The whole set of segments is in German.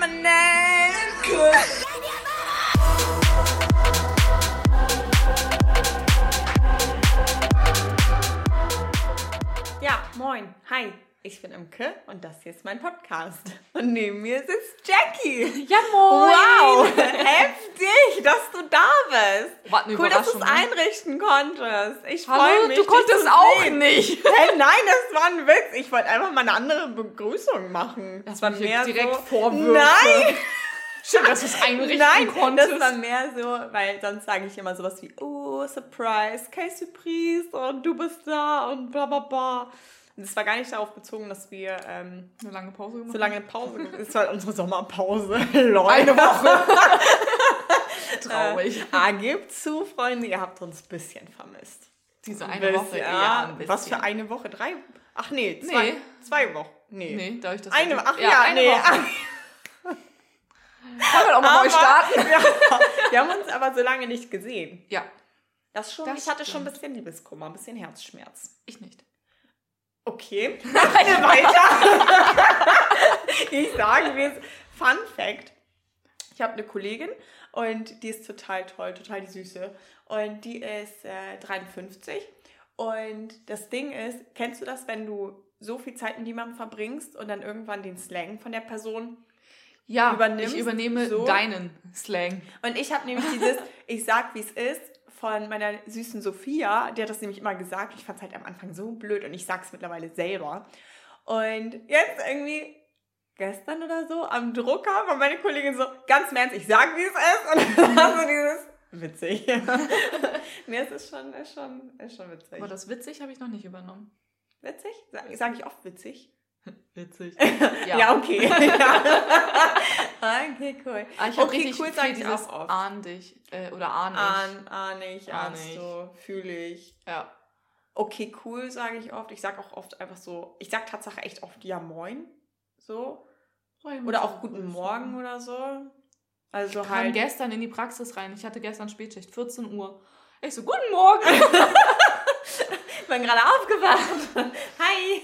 permanent. Ja, moin, hi. Ich bin Imke und das hier ist mein Podcast. Und neben mir sitzt Jackie. Ja, moin. Wow, heftig, dass du da bist. War eine cool, dass du es ne? einrichten konntest. Ich freue mich. du konntest auch sehen. nicht. Hä, nein, das war ein Witz. Ich wollte einfach mal eine andere Begrüßung machen. Das Das war mehr direkt so, Vorwürfe. Nein, Schön, dass du es einrichten nein, konntest. das war mehr so, weil sonst sage ich immer sowas wie, oh, Surprise, kein Surprise und du bist da und bla bla bla. Es war gar nicht darauf bezogen, dass wir ähm, Eine lange Pause gemacht. so lange Pause, es war unsere Sommerpause, Leute. Eine Woche. Traurig. Äh, ah, gebt zu, Freunde, ihr habt uns ein bisschen vermisst. Diese Ein eine Woche bisschen, eher ja. ein bisschen. Was für eine Woche? Drei? Ach nee, zwei, Nee. zwei Wochen. Nee. Nee, dadurch, dass Eine, wir- ach ja, eine nee. Woche. Wollen wir doch mal neu Aber- starten? Ja, wir haben uns aber so lange nicht gesehen. Ja, Das schon, Das ich hatte schon ein stimmt. bisschen Liebeskummer, ein bisschen Herzschmerz. ich nicht. Okay, eine weiter. ich sage mir, Fun Fact. Ich habe eine Kollegin und die ist total toll, total die Süße. Und die ist äh, 53. Und das Ding ist, kennst du das, wenn du so viel Zeit mit jemandem verbringst und dann irgendwann den Slang von der Person Ja, Übernimmst ich übernehme so? deinen Slang. Und ich habe nämlich dieses, ich sag wie es ist, von meiner süßen Sophia, die hat das nämlich immer gesagt. Ich fand es halt am Anfang so blöd und ich sag's mittlerweile selber. Und jetzt irgendwie gestern oder so am Drucker war meine Kollegin so, ganz Ernst, ich sag wie es ist. Und dann war so dieses, witzig. nee, es ist schon, ist schon, ist schon witzig. Aber das witzig habe ich noch nicht übernommen. Witzig? Sag, sag ich oft witzig? Witzig. Ja, okay. ja. okay, cool. Ah, ich habe okay, richtig cool, viel dieses auch oft. ahn dich äh, oder ahn ich. Ahn, ahn ich, Ahn ich. du, fühle ich. Ja. Okay, cool, sage ich oft. Ich sage auch oft einfach so, ich sage Tatsache echt oft ja moin. So. Oder auch guten Morgen oder so. Also Ich kam halt. gestern in die Praxis rein. Ich hatte gestern Spätschicht, 14 Uhr. Ich so, guten Morgen. Ich bin gerade aufgewacht. Hi.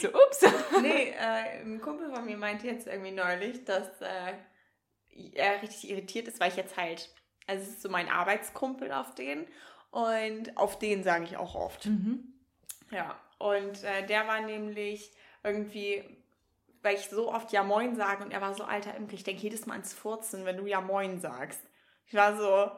So, ups. Nee, äh, ein Kumpel von mir meinte jetzt irgendwie neulich, dass äh, er richtig irritiert ist, weil ich jetzt halt, also es ist so mein Arbeitskumpel auf den und auf den sage ich auch oft. Mhm. Ja, und äh, der war nämlich irgendwie, weil ich so oft Ja Moin sage und er war so, alter Imke, ich denke jedes Mal ans Furzen, wenn du Ja Moin sagst. Ich war so,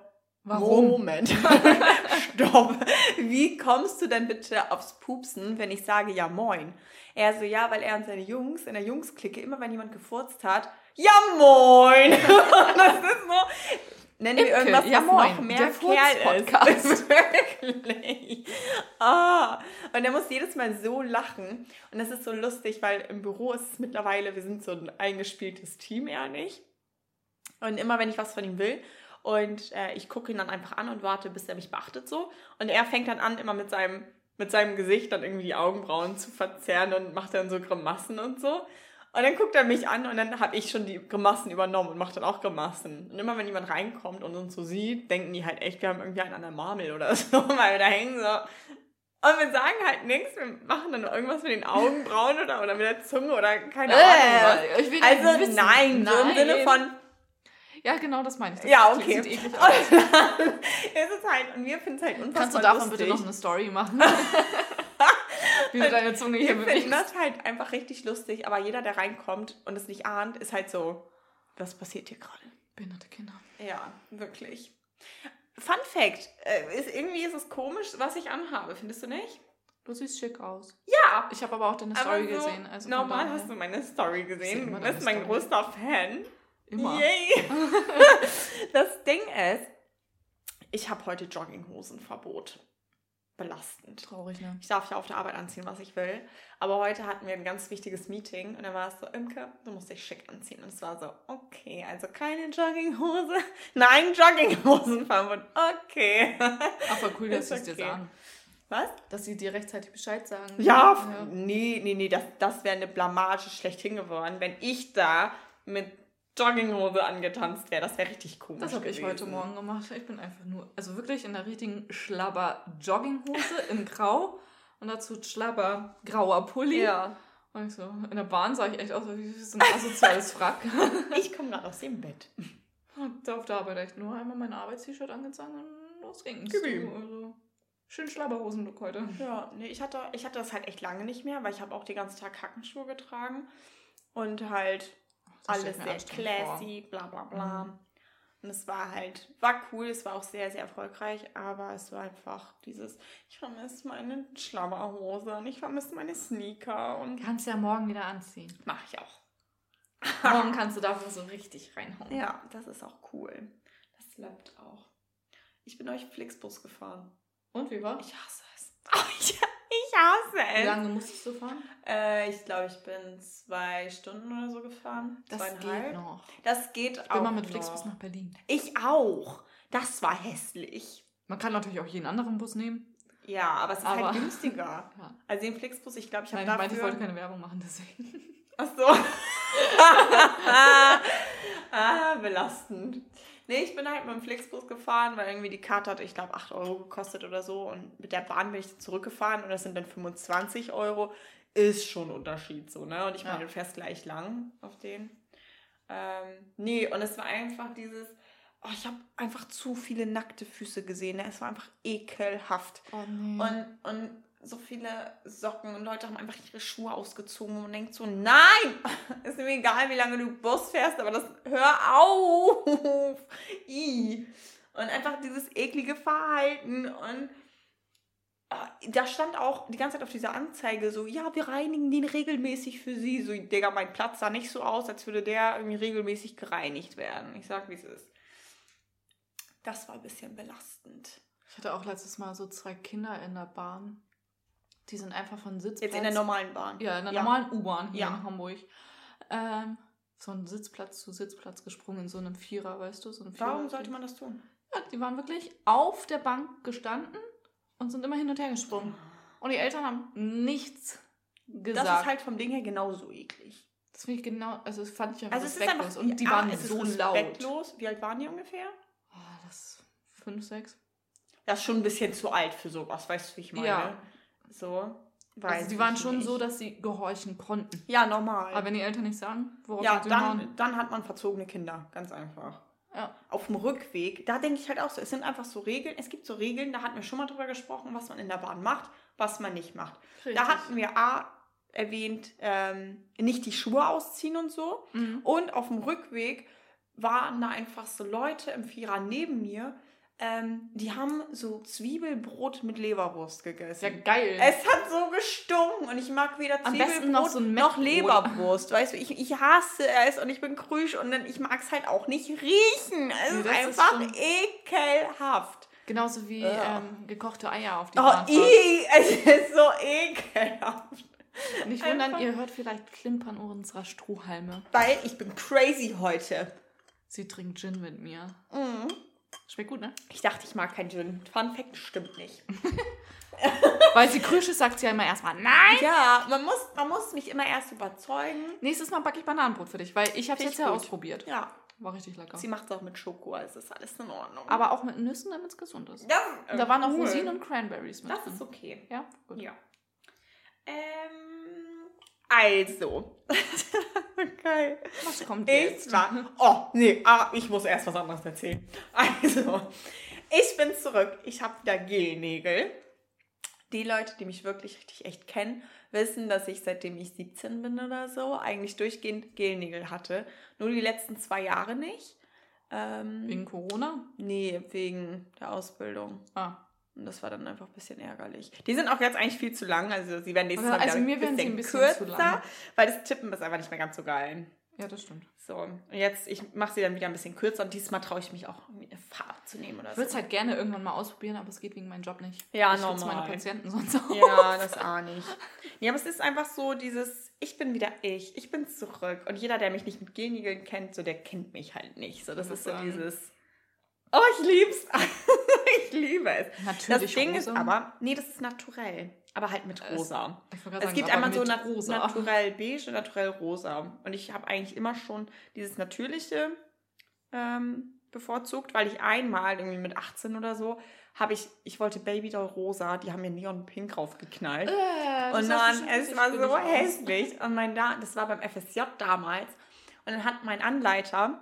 Warum? Moment, stopp. Wie kommst du denn bitte aufs Pupsen, wenn ich sage Ja Moin? Er so, ja, weil er und seine Jungs in der Jungs-Clique, immer wenn jemand gefurzt hat, Ja Moin! Das ist so, nennen wir Imke, irgendwas, Ja was Moin, noch mehr der Kerl ist. Wirklich. Ah, und er muss jedes Mal so lachen. Und das ist so lustig, weil im Büro ist es mittlerweile, wir sind so ein eingespieltes Team, eher nicht. Und immer, wenn ich was von ihm will, und äh, ich gucke ihn dann einfach an und warte, bis er mich beachtet so. Und er fängt dann an, immer mit seinem, mit seinem Gesicht dann irgendwie die Augenbrauen zu verzerren und macht dann so Grimassen und so. Und dann guckt er mich an und dann habe ich schon die Grimassen übernommen und mache dann auch Grimassen. Und immer wenn jemand reinkommt und uns so sieht, denken die halt echt, wir haben irgendwie einen an der Marmel oder so, weil wir da hängen so. Und wir sagen halt nichts, wir machen dann irgendwas mit den Augenbrauen oder, oder mit der Zunge oder keine Ahnung was. Äh, Also wissen. nein, so im Sinne von, Ja, genau, das meine ich. Das ja, okay. Sieht eklig aus. ist es halt, und wir finden es halt unfassbar Kannst du davon lustig. bitte noch eine Story machen? Wie du deine Zunge hier Wir finden bewegst. das halt einfach richtig lustig, aber jeder, der reinkommt und es nicht ahnt, ist halt so, was passiert hier gerade? Behinderte Kinder. Ja, wirklich. Fun Fact, äh, ist, irgendwie ist es komisch, was ich anhabe, findest du nicht? Du siehst schick aus. Ja, Ich habe aber auch deine Story so, gesehen. Also normal hast du meine Story sehe gesehen. Du bist mein Story. größter Fan. Immer. Yay. das Ding ist, ich habe heute Jogginghosenverbot. Belastend. Traurig, ne? Ich darf ja auf der Arbeit anziehen, was ich will. Aber heute hatten wir ein ganz wichtiges Meeting und dann war es so, Imke, du musst dich schick anziehen. Und es war so, okay, also keine Jogginghose. Nein, Jogginghosenverbot. Okay. Ach, voll cool, dass sie es dir okay. sagen. Was? Dass sie dir rechtzeitig Bescheid sagen. Ja, f- nee, nee, nee, das, das wäre eine Blamage schlechthin geworden, wenn ich da mit Jogginghose angetanzt wäre. Das wäre richtig komisch. Das habe ich heute Morgen gemacht. Ich bin einfach nur, also wirklich in der richtigen Schlabber Jogginghose in Grau und dazu Schlabber grauer Pulli. Ja. Und ich so, in der Bahn sah ich echt aus wie so ein asoziales Wrack. Ich komme gerade aus dem Bett. Und auf der Arbeit echt nur einmal mein Arbeits-T-Shirt angezogen und los ging's. Du, Also, schön Schlabberhosen-Look heute. Ja, nee, ich hatte, ich hatte das halt echt lange nicht mehr, weil ich habe auch den ganzen Tag Hackenschuhe getragen. Und halt alles sehr classy, bla bla bla. Mhm. Und es war halt, war cool, es war auch sehr, sehr erfolgreich, aber es war einfach dieses, ich vermisse meine Schlabberhose und ich vermisse meine Sneaker und Kannst ja morgen wieder anziehen. mache ich auch. Morgen kannst du dafür so richtig reinhauen. Ja, das ist auch cool. Das klappt auch. Ich bin euch Flixbus gefahren. Und wie war? Ich hasse es. Oh, ich, hasse Wie lange musstest du fahren? Äh, ich glaube, ich bin zwei Stunden oder so gefahren. Das geht noch. Das geht Ich auch. bin mal mit. Flixbus nach Berlin. Ich auch. Das war hässlich. Man kann natürlich auch jeden anderen Bus nehmen. Ja, aber es ist Aber- halt günstiger. Ja. Also den Flixbus, ich glaube, ich habe Nein, ich dafür... wollte keine Werbung machen, deswegen. Ach so. ah, belastend. Nee, ich bin halt mit dem Flixbus gefahren, weil irgendwie die Karte hat, ich glaube, 8 Euro gekostet oder so. Und mit der Bahn bin ich zurückgefahren und das sind dann 25 Euro. Ist schon ein Unterschied so, ne? Und ich meine, Ja. du fährst gleich lang auf den. Ähm, nee, und es war einfach dieses, oh, ich habe einfach zu viele nackte Füße gesehen. Ne? Es war einfach ekelhaft. Oh nee. Und, und so viele Socken und Leute haben einfach ihre Schuhe ausgezogen und denkt so, nein, ist mir egal, wie lange du Bus fährst, aber das hör auf. I. Und einfach dieses eklige Verhalten und ah, da stand auch die ganze Zeit auf dieser Anzeige so, ja, wir reinigen den regelmäßig für sie. So, Digga, mein Platz sah nicht so aus, als würde der irgendwie regelmäßig gereinigt werden. Ich sag, wie es ist. Das war ein bisschen belastend. Ich hatte auch letztes Mal so zwei Kinder in der Bahn. Die sind einfach von Sitzplatz. Jetzt in der normalen Bahn. Ja, in der Ja. normalen U-Bahn hier Ja. in Hamburg. Ähm, von Sitzplatz zu Sitzplatz gesprungen in so einem Vierer, weißt du? So einem Vierer Warum sollte man das tun? Ja, die waren wirklich auf der Bank gestanden und sind immer hin und her gesprungen. Und die Eltern haben nichts gesagt. Das ist halt vom Ding her genauso eklig. Das finde ich genau, also das fand ich einfach Also es ist respektlos. einfach, und die A, waren ist so laut. Wie alt waren die ungefähr? Oh, das fünf, sechs. Das ist schon ein bisschen zu alt für sowas, weißt du, wie ich meine? Ja. So. Weiß Also die waren schon nicht. so, dass sie gehorchen konnten. Ja, normal. Aber wenn die Eltern nicht sagen, worauf ja, sie dann, dann hat man verzogene Kinder. Ganz einfach. ja. Auf dem Rückweg, da denke ich halt auch so, es sind einfach so Regeln. Es gibt so Regeln, da hatten wir schon mal drüber gesprochen, was man in der Bahn macht, was man nicht macht. Richtig. Da hatten wir A erwähnt, ähm, nicht die Schuhe ausziehen und so. Mhm. Und auf dem Rückweg waren da einfach so Leute im Vierer neben mir, ähm, die haben so Zwiebelbrot mit Leberwurst gegessen. Ja, geil. Es hat so gestunken und ich mag weder Am Zwiebelbrot besten noch so noch. Leberwurst. Weißt du, ich, ich hasse es und ich bin krüsch und dann, ich mag es halt auch nicht riechen. Es Nee, ist ist einfach schon- ekelhaft. Genauso wie Ja. ähm, gekochte Eier auf die Oh, Bahnfahrt. i, es ist so ekelhaft. Nicht wundern, Einfach- ihr hört vielleicht Klimpern unserer Strohhalme. Weil ich bin crazy heute. Sie trinkt Gin mit mir. Mhm. Schmeckt gut, ne? Ich dachte, ich mag kein Gin. Fun Fact stimmt nicht. Weil sie krüsch ist, sagt sie ja immer erstmal nein. Ja, man muss, man muss mich immer erst überzeugen. Nächstes Mal backe ich Bananenbrot für dich, weil ich habe es jetzt ja ausprobiert. Ja, War richtig lecker. sie macht es auch mit Schoko, also ist alles in Ordnung. Aber auch mit Nüssen, damit es gesund ist. ja, Und da waren auch. Rosinen und Cranberries mit Das drin. ist okay. Ja, gut. Ja. Ähm, also. Geil. Was kommt Ich jetzt? war. Oh, nee, ah, ich muss erst was anderes erzählen. Also, ich bin zurück. Ich habe wieder Gelnägel. Die Leute, die mich wirklich richtig echt kennen, wissen, dass ich seitdem ich 17 bin oder so eigentlich durchgehend Gelnägel hatte. Nur die letzten zwei Jahre nicht. Ähm, Wegen Corona? nee, wegen der Ausbildung. Ah. Und das war dann einfach ein bisschen ärgerlich. Die sind auch jetzt eigentlich viel zu lang. Also sie werden nächstes Mal also mir werden sie ein bisschen zu lang. weil das Tippen ist einfach nicht mehr ganz so geil. Ja, das stimmt. So, und jetzt, ich mache sie dann wieder ein bisschen kürzer und diesmal traue ich mich auch, eine Farbe zu nehmen oder Ich würde es so. halt gerne irgendwann mal ausprobieren, aber es geht wegen meinem Job nicht. Ja, ich normal. meine Patienten sonst auch. Ja, das ahne ich. Ja, aber es ist einfach so dieses, ich bin wieder ich, ich bin zurück. Und jeder, der mich nicht mit Gelnägeln kennt, so, der kennt mich halt nicht. So, das Ich ist so dieses, oh, ich lieb's. ich liebe es. Natürlich das Ding rosa. ist aber, nee, das ist naturell. Aber halt mit Es- rosa. Es sagen, gibt einmal so nat rosa. naturell beige und naturell rosa. Und ich habe eigentlich immer schon dieses natürliche ähm, bevorzugt, weil ich einmal irgendwie mit 18 oder so habe ich, ich wollte Babydoll rosa, die haben mir Neon Pink raufgeknallt. Äh, und dann, es war so hässlich. Und mein da, das war beim FSJ damals. Und dann hat mein Anleiter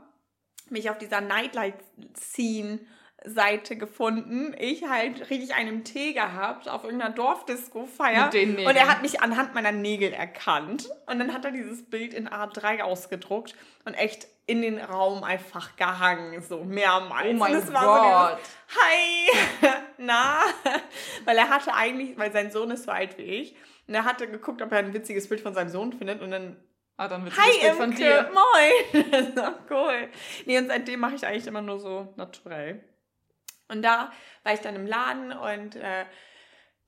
mich auf dieser Nightlight Scene Seite gefunden. Ich halt richtig einen Tee gehabt auf irgendeiner Dorfdisco-Feier. Und er hat mich anhand meiner Nägel erkannt. Und dann hat er dieses Bild in A3 ausgedruckt und echt in den Raum einfach gehangen, so mehrmals. Oh mein und war Gott. So dieses, Hi, na, weil er hatte eigentlich, weil sein Sohn ist so alt wie ich, und er hatte geguckt, ob er ein witziges Bild von seinem Sohn findet und dann Ah, dann wird Hi Bild von Imke, dir. moin. Das ist doch cool. Nee, und seitdem mache ich eigentlich immer nur so naturell. Und da war ich dann im Laden und äh,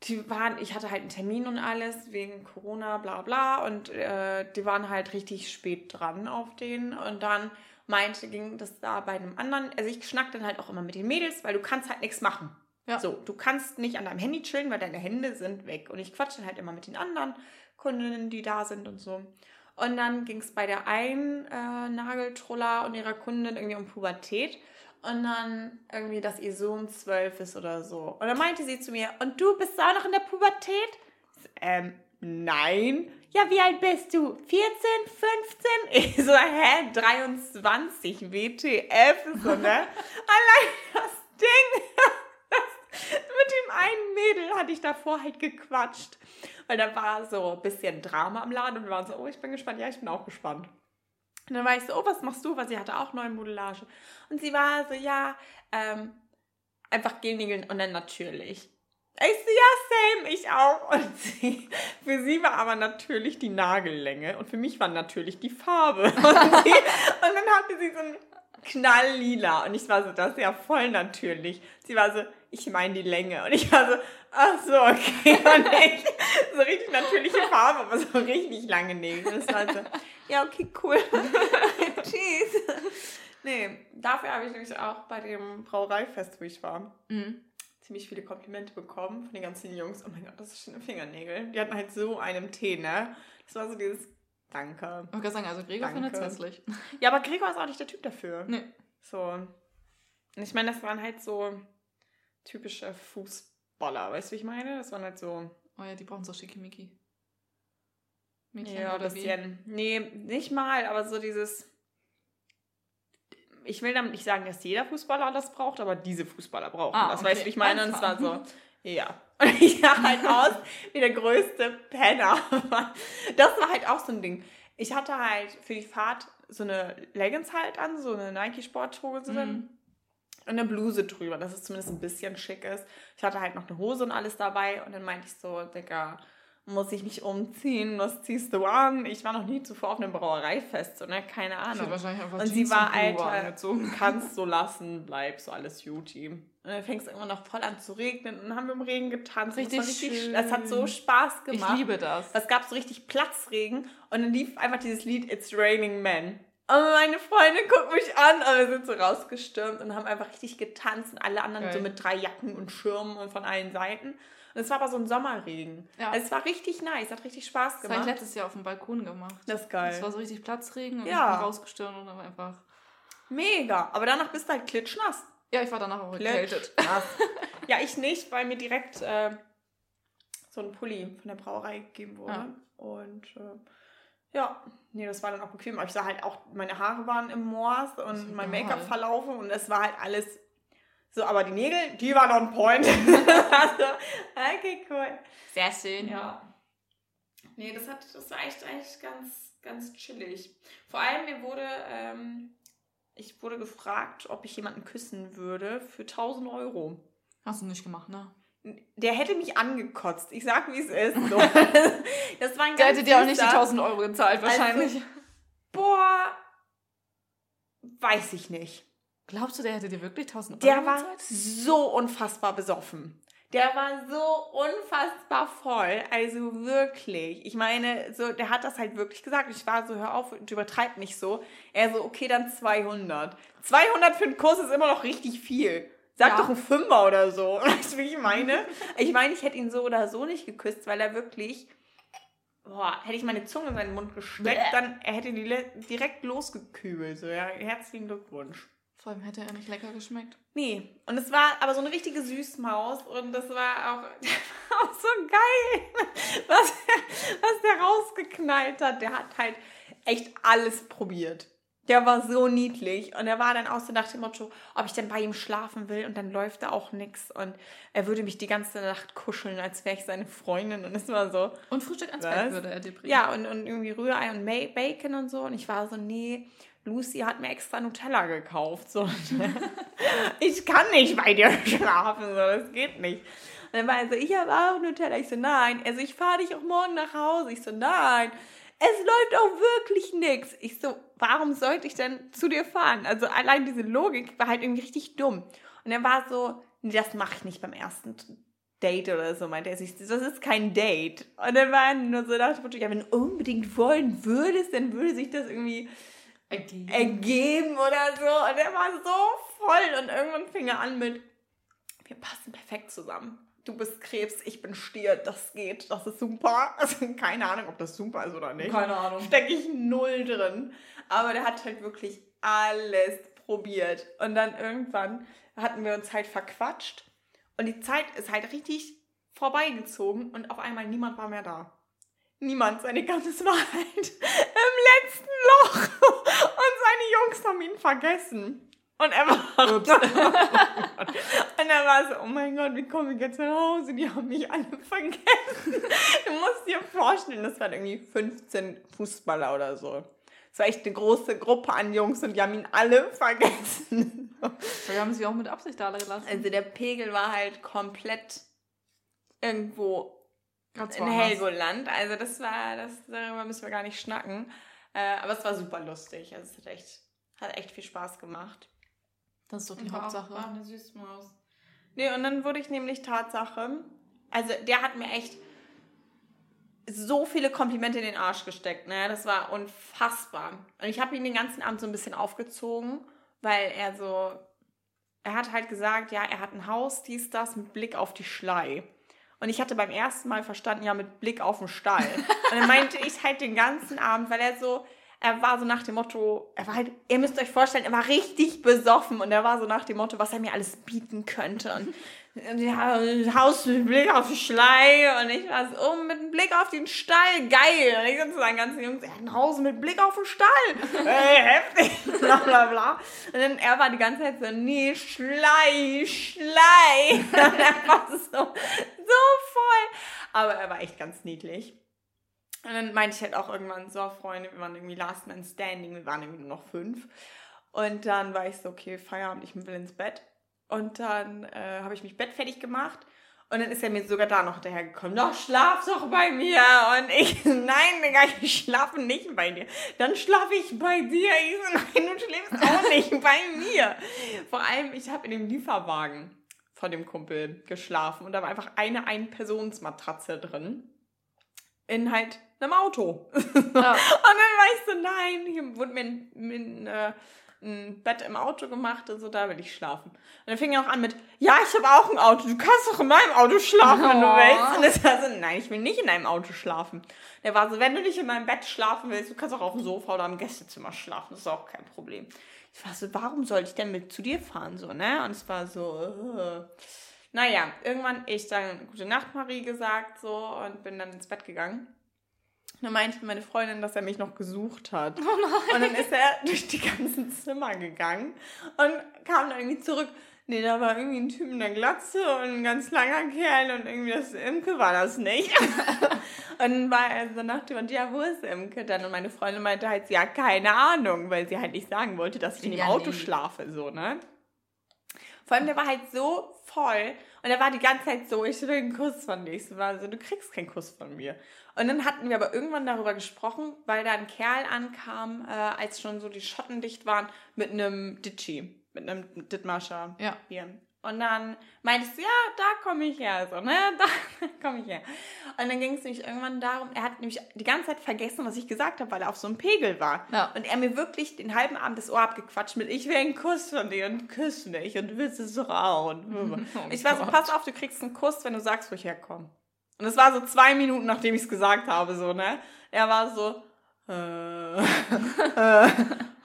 die waren, ich hatte halt einen Termin und alles wegen Corona, bla bla. Und äh, die waren halt richtig spät dran auf den. Und dann meinte, ging das da bei einem anderen, also ich schnack dann halt auch immer mit den Mädels, weil du kannst halt nichts machen. Ja. So, du kannst nicht an deinem Handy chillen, weil deine Hände sind weg. Und ich quatsche dann halt immer mit den anderen Kundinnen, die da sind und so. Und dann ging es bei der einen äh, Nageltroller und ihrer Kundin irgendwie um Pubertät. Und dann irgendwie, dass ihr Sohn zwölf ist oder so. Und dann meinte sie zu mir, und du bist auch noch in der Pubertät? Ähm, nein. Ja, wie alt bist du? 14, 15? Ich so, hä? 23, WTF, so, ne? Allein das Ding. Mit dem einen Mädel hatte ich davor halt gequatscht. Weil da war so ein bisschen Drama am Laden und wir waren so, oh, ich bin gespannt. Ja, ich bin auch gespannt. Und dann war ich so, oh, was machst du? Weil sie hatte auch neue Modellage. Und sie war so, ja, ähm, einfach Gelnägeln und dann natürlich. Ich so, ja, same, ich auch. Und sie, für sie war aber natürlich die Nagellänge und für mich war natürlich die Farbe. Und, sie, und dann hatte sie so ein knalllila und ich war so, das ist ja voll natürlich. Sie war so, ich meine die Länge. Und ich war so, ach so, okay. Und ich, so richtig natürliche Farbe, aber so richtig lange Nägel. Das war so, ja, okay, cool. Tschüss. Nee, dafür habe ich nämlich auch bei dem Brauereifest, wo ich war, Mhm. ziemlich viele Komplimente bekommen von den ganzen Jungs. Oh mein Gott, das ist schöne Fingernägel. Die hatten halt so einen Tee, ne? Das war so dieses Danke. Ich wollte sagen, also Gregor findet es hässlich. Ja, aber Gregor ist auch nicht der Typ dafür. Nee. So. Und ich meine, das waren halt so typische Fußballer, weißt du, wie ich meine? Das waren halt so. Oh ja, die brauchen so schickimicki. Mädchen Ja, oder wie? bisschen. Nee, nicht mal, aber so dieses. Ich will damit nicht sagen, dass jeder Fußballer das braucht, aber diese Fußballer brauchen Ah, das. okay. Weißt du, wie ich meine? Und es war Einfach. so, ja. Und ich sah halt aus wie der größte Penner. Das war halt auch so ein Ding. Ich hatte halt für die Fahrt so eine Leggings halt an, so eine Nike-Sporthose Mhm. und eine Bluse drüber, dass es zumindest ein bisschen schick ist. Ich hatte halt noch eine Hose und alles dabei und dann meinte ich so, Digga, muss ich mich umziehen? Was ziehst du an? Ich war noch nie zuvor auf einem Brauereifest, so, ne? Keine Ich Ahnung. wahrscheinlich einfach Und sie war, Pullover Alter, kannst so lassen, bleib so alles Juti. Und dann fängt es irgendwann noch voll an zu regnen und dann haben wir im Regen getanzt. und es war Richtig richtig schön. Das hat so Spaß Ich gemacht. liebe das. Es gab so richtig Platzregen und dann lief einfach dieses Lied It's Raining Men. Und meine Freundin guckt mich an und wir sind so rausgestürmt und haben einfach richtig getanzt und alle anderen Geil. so mit drei Jacken und Schirmen und von allen Seiten. Und es war aber so ein Sommerregen. Ja. Also es war richtig nice, hat richtig Spaß Das habe ich gemacht. letztes Jahr auf dem Balkon gemacht. Das ist geil. Es war so richtig Platzregen und Ja. ich bin rausgestürmt und dann einfach. Mega. Aber danach bist du halt klitschnass. Ja, ich war danach auch erkältet. Klitschnass. ja, ich nicht, weil mir direkt äh, so ein Pulli von der Brauerei gegeben wurde. Ja. Und äh, ja, nee, das war dann auch bequem. Aber ich sah halt auch, meine Haare waren im Moors und mein. Make-up verlaufen und es war halt alles so, aber die Nägel, die waren on point. also, okay, cool. Sehr schön. Ja. Nee, das, hat, das war echt, echt ganz, ganz chillig. Vor allem, mir wurde, ähm, ich wurde gefragt, ob ich jemanden küssen würde für 1000 Euro. Hast du nicht gemacht, ne? Der hätte mich angekotzt. Ich sag, wie es ist. So. Das war ein Der hätte dir auch nicht die süßer- 1000 Euro gezahlt, wahrscheinlich. Also- Boah, weiß ich nicht. Glaubst du, der hätte dir wirklich 1000 Euro Der war gezahlt? so unfassbar besoffen. Der war so unfassbar voll. Also wirklich. Ich meine, so, der hat das halt wirklich gesagt. Ich war so, hör auf, du übertreib nicht so. Er so, okay, dann 200. 200 für einen Kurs ist immer noch richtig viel. Sag Ja. doch ein Fünfer oder so. Weißt du, wie ich meine? Ich meine, ich hätte ihn so oder so nicht geküsst, weil er wirklich, boah, hätte ich meine Zunge in seinen Mund gesteckt, dann er hätte die direkt losgekübelt. So, ja, herzlichen Glückwunsch. Vor allem hätte er nicht lecker geschmeckt. Nee. Und es war aber so eine richtige Süßmaus und das war auch, auch so geil, was, was der rausgeknallt hat. Der hat halt echt alles probiert. Der war so niedlich und er war dann auch so nach dem Motto, ob ich denn bei ihm schlafen will und dann läuft da auch nichts und er würde mich die ganze Nacht kuscheln, als wäre ich seine Freundin und es war so. Und Frühstück ans? Bett würde er dir bringen. Ja, und, und irgendwie Rührei und Bacon und so. Und ich war so, nee, Lucy hat mir extra Nutella gekauft. So. ich kann nicht bei dir schlafen, so, das geht nicht. Und dann war er so, ich habe auch Nutella. Ich so, nein. Also ich fahre dich auch morgen nach Hause. Ich so, nein. Es läuft auch wirklich nichts. Ich so, warum sollte ich denn zu dir fahren? Also allein diese Logik war halt irgendwie richtig dumm. Und er war so, nee, das mache ich nicht beim ersten Date oder so, meinte er sich. Das ist kein Date. Und dann war er nur so, dachte ich, ja, wenn du unbedingt wollen würdest, dann würde sich das irgendwie Ergeben. ergeben oder so. Und er war so voll. Und irgendwann fing er an mit, wir passen perfekt zusammen. Du bist Krebs, ich bin Stier, das geht, das ist super. Also keine Ahnung, ob das super ist oder nicht. Keine Ahnung. Stecke ich null drin. Aber der hat halt wirklich alles probiert. Und dann irgendwann hatten wir uns halt verquatscht. Und die Zeit ist halt richtig vorbeigezogen und auf einmal niemand war mehr da. Niemand, seine ganze war halt im letzten Loch. Und seine Jungs haben ihn vergessen. Und er war, und er war so, oh mein Gott, wie komme ich jetzt nach Hause? Die haben mich alle vergessen. Du musst dir vorstellen, das waren irgendwie 15 Fußballer oder so. Es war echt eine große Gruppe an Jungs und die haben ihn alle vergessen. Wir haben sie auch mit Absicht da gelassen. Also der Pegel war halt komplett irgendwo in. Helgoland. Also das war, das, darüber müssen wir gar nicht schnacken. Äh, aber es war super lustig. Also es hat echt, hat echt viel Spaß gemacht. Das ist doch die Und war auch- Hauptsache. War eine Süßmaus. Nee, und dann wurde ich nämlich Tatsache, also der hat mir echt so viele Komplimente in den Arsch gesteckt, ne? Das war unfassbar. Und ich habe ihn den ganzen Abend so ein bisschen aufgezogen, weil er so, er hat halt gesagt, ja, er hat ein Haus, dies, das, mit Blick auf die Schlei. Und ich hatte beim ersten Mal verstanden, ja, mit Blick auf den Stall. Und dann meinte ich halt den ganzen Abend, weil er so, er war so nach dem Motto, er war halt, ihr müsst euch vorstellen, er war richtig besoffen und er war so nach dem Motto, was er mir alles bieten könnte. Und, ja, Haus mit Blick auf den Schlei und ich war so, oh, mit einem Blick auf den Stall, geil. Und ich so zu seinen ganzen Jungs, er hat ein Haus mit Blick auf den Stall. Ey, heftig, bla bla bla. Und dann er war die ganze Zeit so, nee, Schlei, Schlei. Und er war so. Aber er war echt ganz niedlich. Und dann meinte ich halt auch irgendwann, so Freunde, wir waren irgendwie Last Man Standing, wir waren irgendwie nur noch fünf. Und dann war ich so, okay, Feierabend, ich will ins Bett. Und dann äh, habe ich mich bettfertig gemacht. Und dann ist er mir sogar da noch hinterhergekommen. Doch, schlaf doch bei mir. Und ich, nein, Digga, ich schlafe nicht bei dir. Dann schlafe ich bei dir. Ich so, nein, du schläfst auch nicht bei mir. Vor allem, ich habe in dem Lieferwagen von dem Kumpel geschlafen. Und da war einfach eine Ein-Personens-Matratze drin. In halt einem Auto. Ja. Und dann ich so, nein, hier wurde mir ein, ein, äh, ein Bett im Auto gemacht und so, da will ich schlafen. Und dann fing er auch an mit, ja, ich habe auch ein Auto, du kannst doch in meinem Auto schlafen, wenn du Oh. willst. Und es war so, nein, ich will nicht in einem Auto schlafen. Der war so, wenn du nicht in meinem Bett schlafen willst, du kannst auch auf dem Sofa oder im Gästezimmer schlafen, das ist auch kein Problem. Ich war so, warum soll ich denn mit zu dir fahren, so, ne? Und es war so, äh. naja, irgendwann ich dann gute Nacht, Marie gesagt, so, und bin dann ins Bett gegangen. Und dann meinte meine Freundin, dass er mich noch gesucht hat. Oh Und dann ist er durch die ganzen Zimmer gegangen und kam dann irgendwie zurück. Nee, da war irgendwie ein Typ in der Glatze und ein ganz langer Kerl und irgendwie das Imke war das nicht. und dann war er so nach dem, und ja, wo ist Imke dann? Und meine Freundin meinte halt, ja, keine Ahnung, weil sie halt nicht sagen wollte, dass ich in dem Ja, Auto nee. schlafe, so, ne? Vor allem, der war halt so voll und er war die ganze Zeit so, ich will einen Kuss von dir. Ich so, war so, du kriegst keinen Kuss von mir. Und dann hatten wir aber irgendwann darüber gesprochen, weil da ein Kerl ankam, äh, als schon so die Schotten dicht waren, mit einem Ditchi, mit einem Dittmarscher Ja. Bier. Und dann meintest du, ja, da komme ich her, so, ne, da komme ich her. Und dann ging es nämlich irgendwann darum, er hat nämlich die ganze Zeit vergessen, was ich gesagt habe, weil er auf so einem Pegel war. Ja. Und er mir wirklich den halben Abend das Ohr abgequatscht mit, ich will einen Kuss von dir und küss mich und du willst es auch. Und ich war so, pass auf, du kriegst einen Kuss, wenn du sagst, wo ich herkomme. Und es war so zwei Minuten, nachdem ich es gesagt habe, so, ne? Er war so, äh, äh,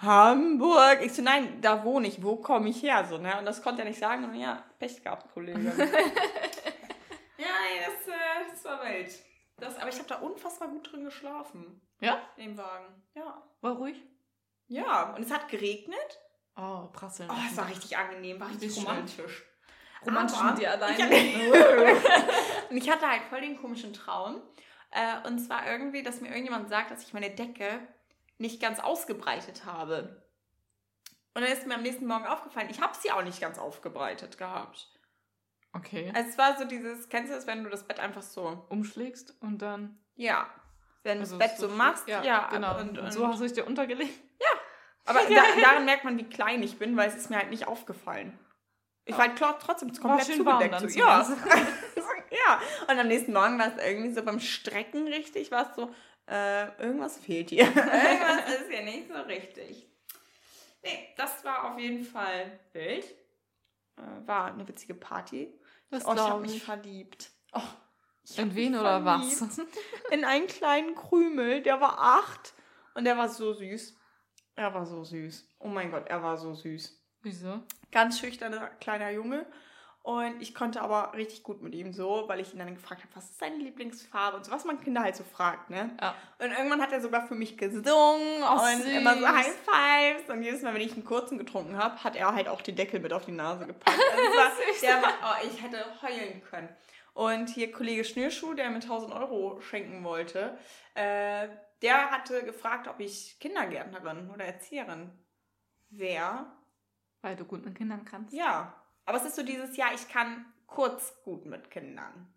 Hamburg. Ich so, nein, da wohne ich, wo komme ich her? So, ne? Und das konnte er nicht sagen. Und ja, Pech gehabt, Kollege. ja, nee, das, äh, das war wild. Das, aber ich habe da unfassbar gut drin geschlafen. Ja? Im Wagen. Ja. War ruhig? Ja, und es hat geregnet. Oh, prasseln. Oh, es war richtig angenehm, war richtig romantisch. romantisch Aber mit dir alleine. Ich und ich hatte halt voll den komischen Traum. Äh, und zwar irgendwie, dass mir irgendjemand sagt, dass ich meine Decke nicht ganz ausgebreitet habe. Und dann ist mir am nächsten Morgen aufgefallen, ich habe sie auch nicht ganz aufgebreitet gehabt. okay. Also es war so dieses, kennst du das, wenn du das Bett einfach so, Umschlägst und dann. ja, wenn du Also das Bett so machst, ja, genau. Und, und, so hast du dich dir untergelegt. aber da, daran merkt man, wie klein ich bin, weil es ist mir halt nicht aufgefallen. Ich war halt trotzdem komplett schön warm zugedeckt. dann so. Ja. ja, und am nächsten Morgen war es irgendwie so beim Strecken richtig, war es so, äh, irgendwas fehlt hier. irgendwas ist hier nicht so richtig. Nee, das war auf jeden Fall wild. Äh, war eine witzige Party. Das Oh, ich habe mich ich. verliebt. Oh, In wen oder verliebt. was? In einen kleinen Krümel, der war acht und der war so süß. Er war so süß. Oh mein Gott, er war so süß. Wieso? Ganz schüchterner kleiner Junge. Und ich konnte aber richtig gut mit ihm so, weil ich ihn dann gefragt habe, was ist seine Lieblingsfarbe und so, was man Kinder halt so fragt, ne? Ja. Und irgendwann hat er sogar für mich gesungen Oh, und süß. immer so High Fives. Und jedes Mal, wenn ich einen kurzen getrunken habe, hat er halt auch den Deckel mit auf die Nase gepackt. Also war, der war, oh, ich hätte heulen können. Und hier Kollege Schnürschuh, der mir 1000 Euro schenken wollte, äh, der hatte gefragt, ob ich Kindergärtnerin oder Erzieherin wäre. Weil du gut mit Kindern kannst. Ja, aber es ist so dieses Jahr, ich kann kurz gut mit Kindern.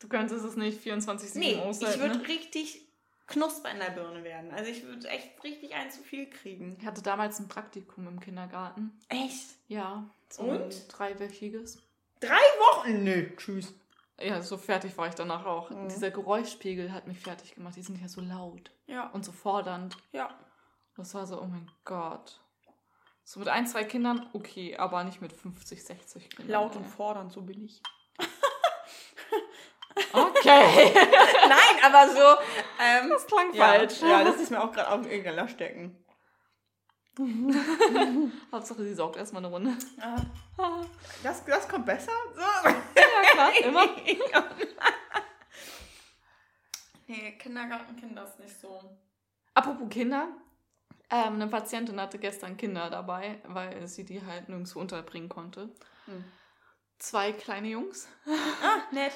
Du könntest es nicht 24-7 Nee, ich aushalten. würde ne? richtig Knusper in der Birne werden. Also ich würde echt richtig ein zu viel kriegen. Ich hatte damals ein Praktikum im Kindergarten. Echt? Ja. So Und? dreiwöchiges. Drei Wochen? Nö, tschüss. Ja, so fertig war ich danach auch. Mhm. Dieser Geräuschpegel hat mich fertig gemacht. Die sind ja so laut Ja, und so fordernd. ja. Das war so, oh mein Gott. So mit ein, zwei Kindern, okay, aber nicht mit 50, 60 Kindern. Laut und fordernd, so bin ich. Okay. Nein, aber so. Ähm, Das klang ja, falsch. Ja, das ist mir auch gerade auf den Irgendeiner stecken. Hauptsache, sie saugt erstmal eine Runde. Das, das kommt besser? So. Ja, klar, immer. nee, Kindergartenkinder ist nicht so. Apropos Kinder. Ähm, eine Patientin hatte gestern Kinder dabei, weil sie die halt nirgendwo unterbringen konnte. Hm. Zwei kleine Jungs. Ah, nett.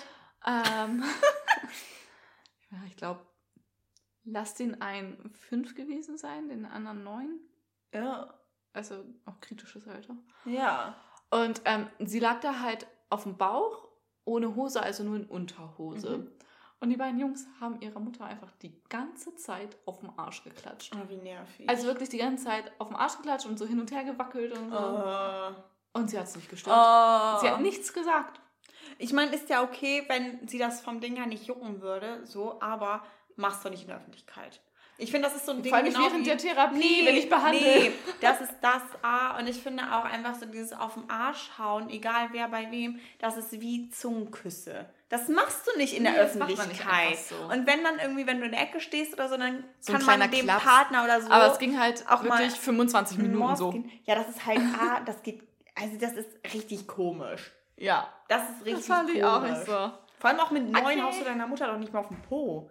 Ähm, ja, ich glaube, lass den einen fünf gewesen sein, den anderen neun. Ja. Also auch kritisches Alter. Ja. Und ähm, sie lag da halt auf dem Bauch, ohne Hose, also nur in Unterhose. Mhm. Und die beiden Jungs haben ihrer Mutter einfach die ganze Zeit auf dem Arsch geklatscht. Oh, wie nervig. Also wirklich die ganze Zeit auf dem Arsch geklatscht und so hin und her gewackelt und so. Oh. Und sie hat es nicht gestört. Oh. Sie hat nichts gesagt. Ich meine, ist ja okay, wenn sie das vom Ding her nicht jucken würde, so, aber mach's doch nicht in der Öffentlichkeit. Ich finde, das ist so ein Ding. Vor allem nicht genau während der Therapie, wenn ich behandle. Nee, das ist das A. Und ich finde auch einfach so dieses auf den Arsch hauen, egal wer bei wem, das ist wie Zungenküsse. Das machst du nicht in der Nee, nicht Öffentlichkeit. so. Und wenn dann irgendwie, wenn du in der Ecke stehst oder so, dann So kann man dem Klaps. Partner oder so. Aber es ging halt auch mal wirklich 25 Minuten so. Ja, das ist halt A, das geht, also das ist richtig komisch. Ja. Das ist richtig Das fand ich komisch. auch nicht so. Vor allem auch mit neun Okay. haust du deiner Mutter doch nicht mal auf den Po.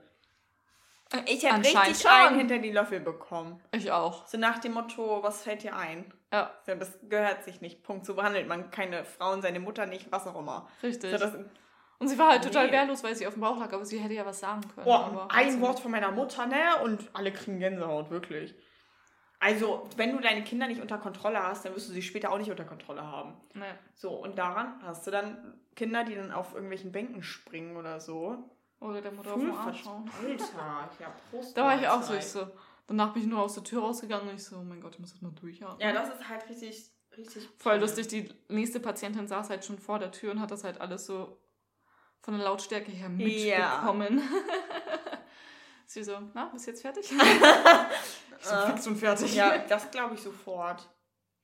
Ich hätte richtig schon. einen hinter die Löffel bekommen. Ich auch. So nach dem Motto, was fällt dir ein? Ja, So, das gehört sich nicht. Punkt. So behandelt man keine Frauen, seine Mutter nicht, was auch immer. richtig. So, das, und sie war halt total Nee. wehrlos, weil sie auf dem Bauch lag, aber sie hätte ja was sagen können. oh, ein Wort von meiner Mutter, ne? Und alle kriegen Gänsehaut, wirklich. Also, wenn du deine Kinder nicht unter Kontrolle hast, dann wirst du sie später auch nicht unter Kontrolle haben. Nee. So, und daran hast du dann Kinder, die dann auf irgendwelchen Bänken springen oder so. Oder der Mutter auf den Arsch schauen. Alter, ja, Prost. Da war ich auch so, ich so. Danach bin ich nur aus der Tür rausgegangen und ich so, oh mein Gott, ich muss das mal durchhaben. Ja, das ist halt richtig, richtig. Voll lustig, die nächste Patientin saß halt schon vor der Tür und hat das halt alles so von der Lautstärke her Ja. mitbekommen. Sie so, na, bist jetzt fertig? ich so, Äh, fix und fertig. Ja, das glaube ich sofort.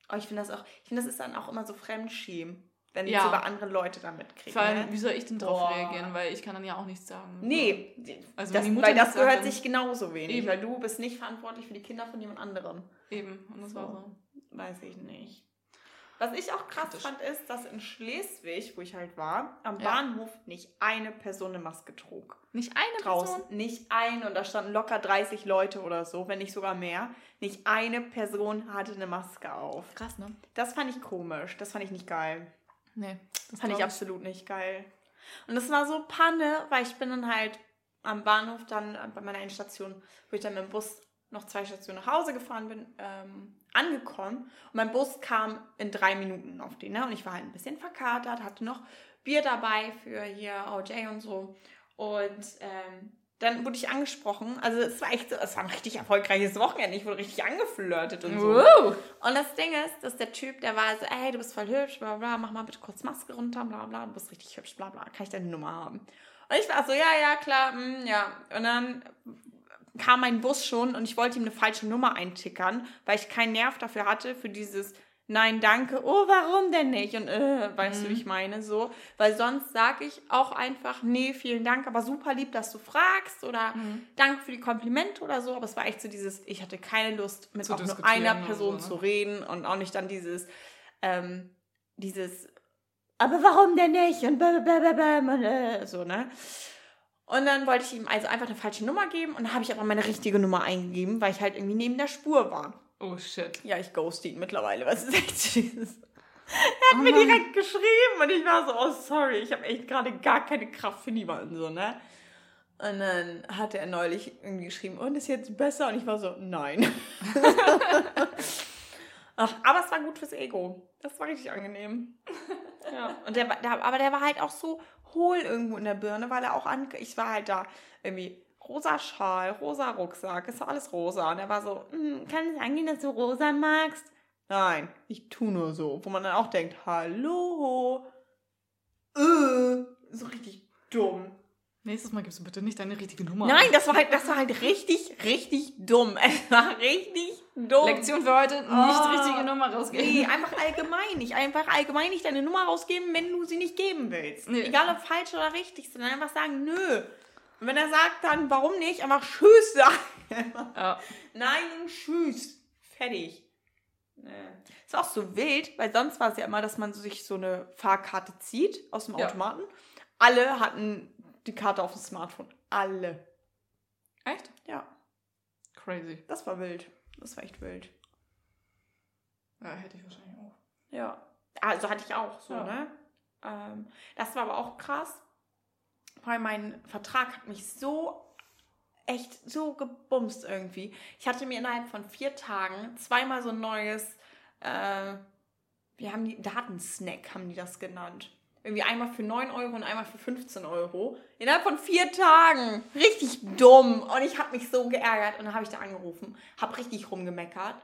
Aber ich finde das auch, ich finde, das ist dann auch immer so Fremdschämen. wenn Ja. sogar andere Leute da mitkriegen. Vor allem, ne? wie soll ich denn drauf Boah. reagieren? Weil ich kann dann ja auch nichts sagen. Nee, Also das, weil das gehört sich genauso wenig, Eben. weil du bist nicht verantwortlich für die Kinder von jemand anderem. Eben. Und das war So. so. Weiß ich nicht. Was ich auch krass Kritisch. fand, ist, dass in Schleswig, wo ich halt war, am Ja. Bahnhof nicht eine Person eine Maske trug. Nicht eine Draußen. Person. Nicht eine. Und da standen locker 30 Leute oder so, wenn nicht sogar mehr. Nicht eine Person hatte eine Maske auf. Krass, ne? Das fand ich komisch. Das fand ich nicht geil. Nee. Das Fand ich glaub absolut nicht geil. Und das war so Panne, weil ich bin dann halt am Bahnhof dann äh, bei meiner Endstation, wo ich dann mit dem Bus noch zwei Stationen nach Hause gefahren bin, ähm, angekommen. Und mein Bus kam in drei Minuten auf die, ne? Und ich war halt ein bisschen verkatert, hatte noch Bier dabei für hier OJ und so. Und ähm, dann wurde ich angesprochen. Also es war echt so, es war ein richtig erfolgreiches Wochenende. Ich wurde richtig angeflirtet und so. Wow. Und das Ding ist, dass der Typ, der war so, ey, du bist voll hübsch, bla bla, mach mal bitte kurz Maske runter, bla bla, du bist richtig hübsch, bla bla, kann ich deine Nummer haben? Und ich war so, ja, ja, klar, mm, ja. Und dann kam mein Bus schon und ich wollte ihm eine falsche Nummer eintickern, weil ich keinen Nerv dafür hatte, für dieses Nein, danke, oh, warum denn nicht? Und äh, weißt du, wie ich meine, so. Weil sonst sage ich auch einfach, nee, vielen Dank, aber super lieb, dass du fragst oder danke für die Komplimente oder so. Aber es war echt so dieses, ich hatte keine Lust, mit Zu auch nur einer Person so, zu ne? reden und auch nicht dann dieses, ähm, dieses, aber warum denn nicht? Und blablabla und äh, so, ne? Und dann wollte ich ihm also einfach eine falsche Nummer geben und dann habe ich aber meine richtige Nummer eingegeben, weil ich halt irgendwie neben der Spur war. Oh shit. Ja, ich ghost ihn mittlerweile. Was ist echt dieses? Oh mir direkt geschrieben und ich war so, oh sorry, ich habe echt gerade gar keine Kraft für niemanden so, ne? Und dann hat er neulich irgendwie geschrieben, und ist jetzt besser? Und ich war so, nein. Ach, aber es war gut fürs Ego. Das war richtig angenehm. Ja. Und der, der, aber der war halt auch so hohl irgendwo in der Birne, weil er auch an, ich war halt da irgendwie rosa Schal, rosa Rucksack, ist alles rosa. Und er war so, "Hm, kann es angehen, dass du rosa magst? Nein, ich tu nur so. Wo man dann auch denkt, hallo, äh, so richtig dumm. Nächstes Mal gibst du bitte nicht deine richtige Nummer. Nein, das war halt, das war halt richtig, richtig dumm. Es war richtig dumm. Lektion für heute, nicht Oh. richtige Nummer rausgeben. Nee, einfach allgemein nicht. Einfach allgemein nicht deine Nummer rausgeben, wenn du sie nicht geben willst. Nee. Egal ob falsch oder richtig, sondern einfach sagen, nö. Und wenn er sagt dann, warum nicht, einfach Tschüss sagen. Ja. Nein und Tschüss. Fertig. Nee. Ist auch so wild, weil sonst war es ja immer, dass man sich so eine Fahrkarte zieht aus dem Ja. Automaten. Alle hatten die Karte auf dem Smartphone. Alle. Echt? Ja, Crazy. das war wild. Das war echt wild. Ja, hätte ich wahrscheinlich auch. Ja. Also hatte ich auch so, Ja. ne? Ähm, das war aber auch krass, weil mein Vertrag hat mich so echt so gebumst irgendwie. Ich hatte mir innerhalb von vier Tagen zweimal so ein neues, äh, wir haben die Datensnack, haben die das genannt. Irgendwie einmal für 9 Euro und einmal für 15 Euro. Innerhalb von vier Tagen. Richtig dumm. Und ich habe mich so geärgert. Und dann habe ich da angerufen, habe richtig rumgemeckert.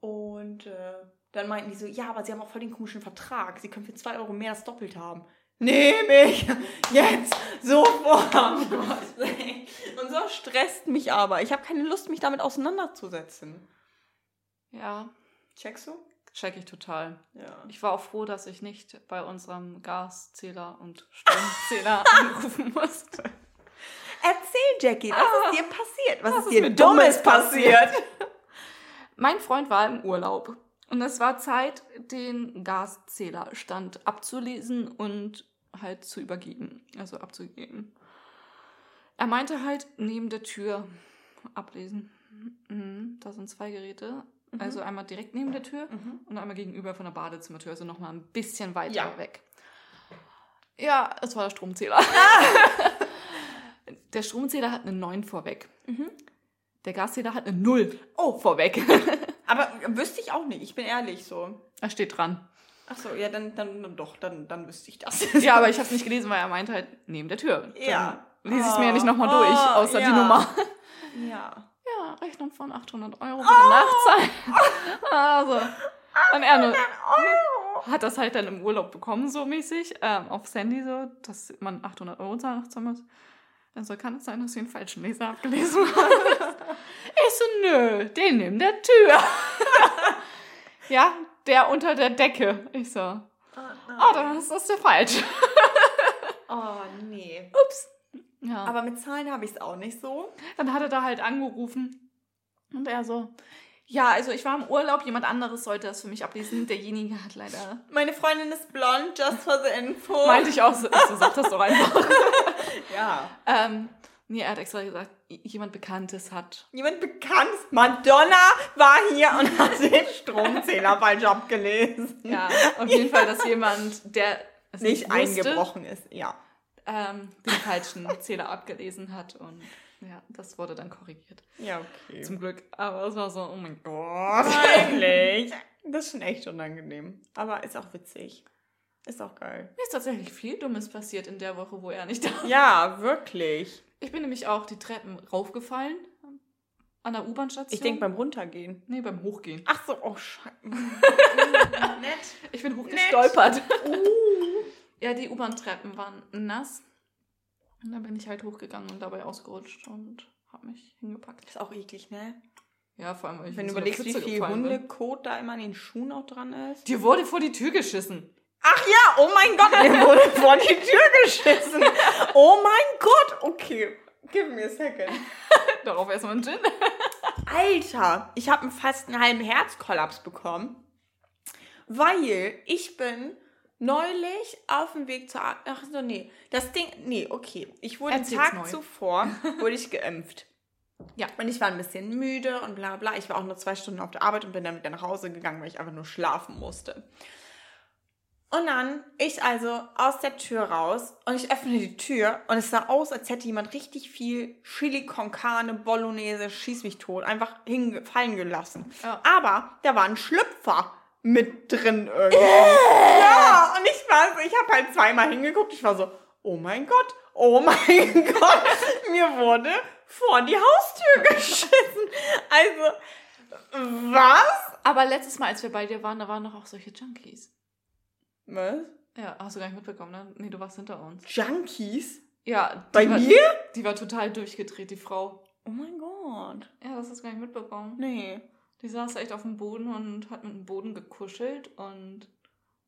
Und äh, dann meinten die so, ja, aber sie haben auch voll den komischen Vertrag. Sie können für 2 Euro mehr das Doppelte haben. Nehme ich jetzt sofort. Und so stresst mich aber. Ich habe keine Lust, mich damit auseinanderzusetzen. Ja, Checkst du? Check ich total. Ja. Ich war auch froh, dass ich nicht bei unserem Gaszähler und Stromzähler anrufen musste. Erzähl, Jackie, was ist dir passiert? Was, was ist ist dir Dummes Dummes passiert? Mein Freund war im Urlaub und es war Zeit, den Gaszählerstand abzulesen und halt zu übergeben, also abzugeben. Er meinte halt neben der Tür ablesen. Mhm, da sind zwei Geräte. Also einmal direkt neben der Tür Mhm. und einmal gegenüber von der Badezimmertür, also nochmal ein bisschen weiter Ja. weg. Ja, es war der Stromzähler. der Stromzähler hat eine 9 vorweg. Der Gaszähler hat eine 0 Oh, vorweg. aber wüsste ich auch nicht. Ich bin ehrlich so. da steht dran. Ach so, ja, dann, dann, dann doch, dann, dann wüsste ich das. Ja, aber ich habe es nicht gelesen, weil er meinte halt neben der Tür. Dann Ja. Lese ich es mir ja nicht nochmal Oh, durch, außer ja. die Nummer. Ja. Ja, Rechnung von 800 Euro Oh. bitte nachzahlen. Also, und er nur, hat das halt dann im Urlaub bekommen, so mäßig, ähm, aufs Handy so, dass man 800 Euro zahlen muss. Also kann es sein, dass du den falschen Leser abgelesen hast. ich so, nö, den neben der Tür. ja, der unter der Decke. Ich so, Oh Oh, dann ist das ja falsch. Oh, nee. Ups. Ja. Aber mit Zahlen habe ich es auch nicht so. dann hat er da halt angerufen und er so, ja, also ich war im Urlaub, jemand anderes sollte das für mich ablesen. Derjenige hat leider. Meine Freundin ist blond, just for the info. Meinte ich auch so, ich so sag das doch einfach. ja. ähm, nee, er hat extra gesagt, jemand Bekanntes hat. Jemand bekannt, Madonna war hier und hat den Stromzähler falsch abgelesen. Ja, auf jeden Fall, dass jemand, der es Nicht wusste, eingebrochen ist, ja. Ähm, den falschen Zähler abgelesen hat und ja, das wurde dann korrigiert. Ja, okay. Zum Glück. Aber es war so, oh mein Gott. Eigentlich. Das ist schon echt unangenehm. Aber ist auch witzig. Ist auch geil. Mir ist tatsächlich viel Dummes passiert in der Woche, wo er nicht da war. Ja, wirklich. Ich bin nämlich auch die Treppen raufgefallen an der U-Bahn-Station. Ich denke beim Runtergehen. Nee, beim Hochgehen. Ach so, oh Scheiße. Nett. Ich bin hochgestolpert. Uh. Ja, die U-Bahn-Treppen waren nass. Und dann bin ich halt hochgegangen und dabei ausgerutscht und habe mich hingepackt. Ist auch eklig, ne? Ja, vor allem, weil ich Wenn in du überlegst, wie viel. Hundekot da immer an den Schuhen auch dran ist. Dir wurde vor die Tür geschissen. Ach ja, oh mein Gott, mir wurde vor die Tür geschissen. Oh mein Gott, okay. Give me a second. Darauf erstmal ein Gin. Alter, ich habe fast einen halben Herzkollaps bekommen, weil ich bin neulich auf dem Weg zur Ar Ach so, nee. Das Ding, nee, okay. Ich wurde Erzähl's Tag neu. zuvor, wurde ich geimpft. Ja. Und ich war ein bisschen müde und bla bla. Ich war auch nur zwei Stunden auf der Arbeit und bin dann wieder nach Hause gegangen, weil ich einfach nur schlafen musste. Und dann, ich also aus der Tür raus und ich öffne die Tür und es sah aus, als hätte jemand richtig viel Chili con Carne, Bolognese, schieß mich tot, einfach hingefallen gelassen. Ja. Aber da war ein Schlüpfer mit drin irgendwie. ja, und ich war so, ich habe halt zweimal hingeguckt, ich war so, oh mein Gott, oh mein Gott, mir wurde vor die Haustür geschissen. Also, was? Aber letztes Mal, als wir bei dir waren, da waren doch auch solche Junkies. Was? Ja, hast du gar nicht mitbekommen, ne? Nee, du warst hinter uns. Junkies? Ja. Bei war, mir? Die war total durchgedreht, die Frau. Oh mein Gott. Ja, das hast du gar nicht mitbekommen. Nee. Die saß echt auf dem Boden und hat mit dem Boden gekuschelt und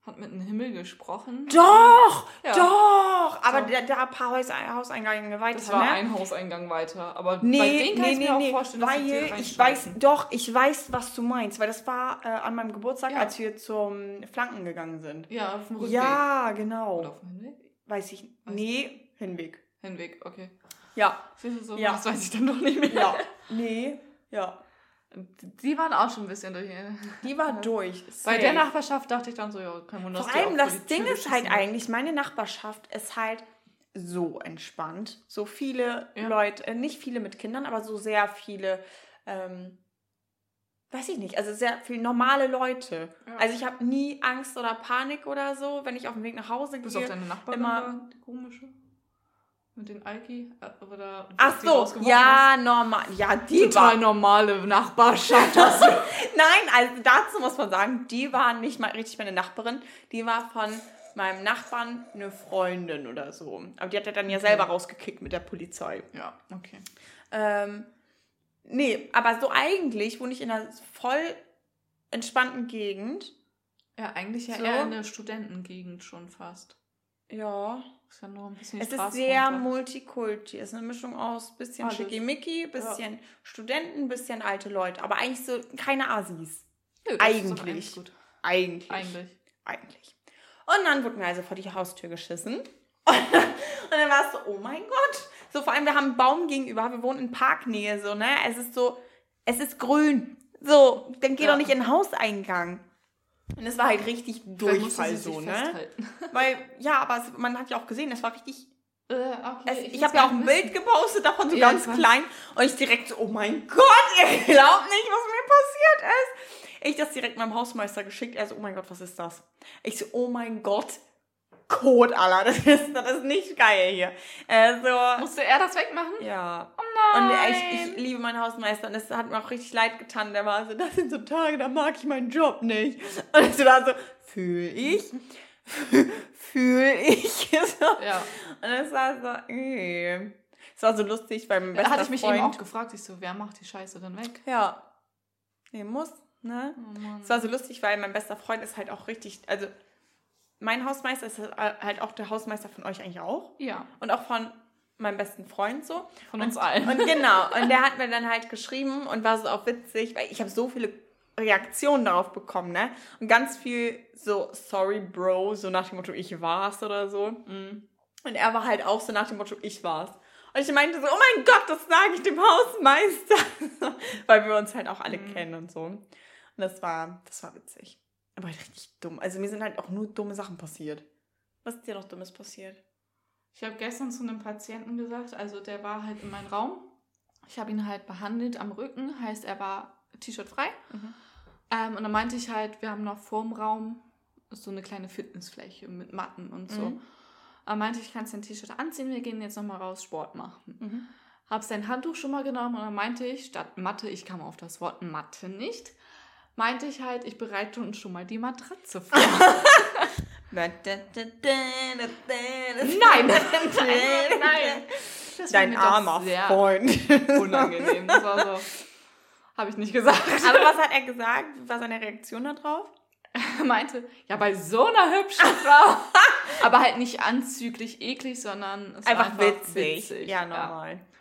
hat mit dem Himmel gesprochen. Doch! Ja. Doch! Aber So. da, da ein paar Haus, Hauseingänge weiter, Das war ne? ein Hauseingang weiter. Aber bei Nee, denen kann nee, ich nee, mir auch nee, vorstellen, dass die weil ich weiß, doch, ich weiß, was du meinst, weil das war äh, an meinem Geburtstag, Ja. als wir zum Flanken gegangen sind. Ja, auf dem Rückweg. Ja, Oder genau. auf dem Hinweg? Weiß ich, Weiß nee, Hinweg. Hinweg, okay. Ja, so, Ja. das weiß ich dann doch nicht mehr. ja, nee, ja. Die waren auch schon ein bisschen durch. Die war durch. Bei safe. der Nachbarschaft dachte ich dann so, ja, kein Wunder. Vor allem das Ding ist halt eigentlich, meine Nachbarschaft ist halt so entspannt. So viele Ja. Leute, äh, nicht viele mit Kindern, aber so sehr viele, ähm, weiß ich nicht, also sehr viele normale Leute. Ja. Also ich habe nie Angst oder Panik oder so, wenn ich auf dem Weg nach Hause Bis auf gehe. deine Nachbarin immer- komische. Mit den Alki. äh, Oder wo Ach so, ja, normal. Ja, die. Total war. normale Nachbarschaft du. Nein, also dazu muss man sagen, die war nicht mal richtig meine Nachbarin. Die war von meinem Nachbarn eine Freundin oder so. Aber die hat er dann ja selber rausgekickt mit der Polizei. ja, okay. Ähm, nee, aber so eigentlich wohne ich in einer voll entspannten Gegend. Ja, eigentlich ja So. eher eine Studentengegend schon fast. Ja. Ist ja nur ein bisschen Es ist sehr runter. Multikulti. Es ist eine Mischung aus bisschen Alles. schickimicki, bisschen Studenten, bisschen alte Leute. Aber eigentlich so keine Assis. Nö, eigentlich. eigentlich. Eigentlich. Eigentlich. Und dann wurde mir also vor die Haustür geschissen. Und dann war es so, oh mein Gott. So, vor allem, wir haben einen Baum gegenüber, wir wohnen in Parknähe, so, ne? Es ist so, es ist grün. So, dann geh Ja. doch nicht in den Hauseingang. Und es war halt richtig Durchfall so, ne? festhalten. Weil, ja, aber man hat ja auch gesehen, es war richtig. Äh, okay, Es, ich will's habe ja auch ein nicht Bild wissen. gepostet davon, so Ja, ganz ich klein. Und ich direkt so, oh mein Gott, ihr glaubt nicht, was mir passiert ist. Ich das direkt meinem Hausmeister geschickt. Er so, oh mein Gott, was ist das? Ich so, oh mein Gott, Code, Alter. Das ist, das ist nicht geil hier. Also, Musste er das wegmachen? ja. Oh Und nein. ich, ich liebe meinen Hausmeister und es hat mir auch richtig leid getan. Der war so, das sind so Tage, da mag ich meinen Job nicht. Und ich so da so, fühl ich, fühl ich. So. Ja. Und es war so, äh. Es war so lustig, weil mein Da bester hatte ich mich Freund... eben auch gefragt, ich so, wer macht die Scheiße denn weg? Ja. Nee, muss, ne? Oh. Es war so lustig, weil mein bester Freund ist halt auch richtig, also mein Hausmeister ist halt auch der Hausmeister von euch eigentlich auch. Ja. Und auch von meinem besten Freund so. Von uns allen. Und genau. Und der hat mir dann halt geschrieben und war so auch witzig, weil ich habe so viele Reaktionen darauf bekommen, ne? Und ganz viel so, sorry, Bro, so nach dem Motto, ich war's oder so. Mhm. Und er war halt auch so nach dem Motto, ich war's. Und ich meinte so, oh mein Gott, das sage ich dem Hausmeister. Weil wir uns halt auch alle Mhm. kennen und so. Und das war, das war witzig. Aber halt richtig dumm. Also mir sind halt auch nur dumme Sachen passiert. Was ist dir noch Dummes passiert? Ich habe gestern zu einem Patienten gesagt, also der war halt in meinem Raum. Ich habe ihn halt behandelt am Rücken, heißt er war T-Shirt frei. Mhm. Ähm, und dann meinte ich halt, wir haben noch vorm Raum so eine kleine Fitnessfläche mit Matten und so. Mhm. Dann meinte ich, kannst dein T-Shirt anziehen, wir gehen jetzt nochmal raus Sport machen. Mhm. Hab sein Handtuch schon mal genommen und dann meinte ich, statt Matte, ich kam auf das Wort Matte nicht, meinte ich halt, ich bereite uns schon mal die Matratze vor. Nein. Nein, nein. Das Dein armer Freund. Unangenehm. Das war so. Habe ich nicht gesagt. Aber was hat er gesagt? War seine Reaktion darauf? Er meinte, ja, bei so einer hübschen Frau. Aber halt nicht anzüglich eklig, sondern es war Einfach, witzig. Ja, normal. Das,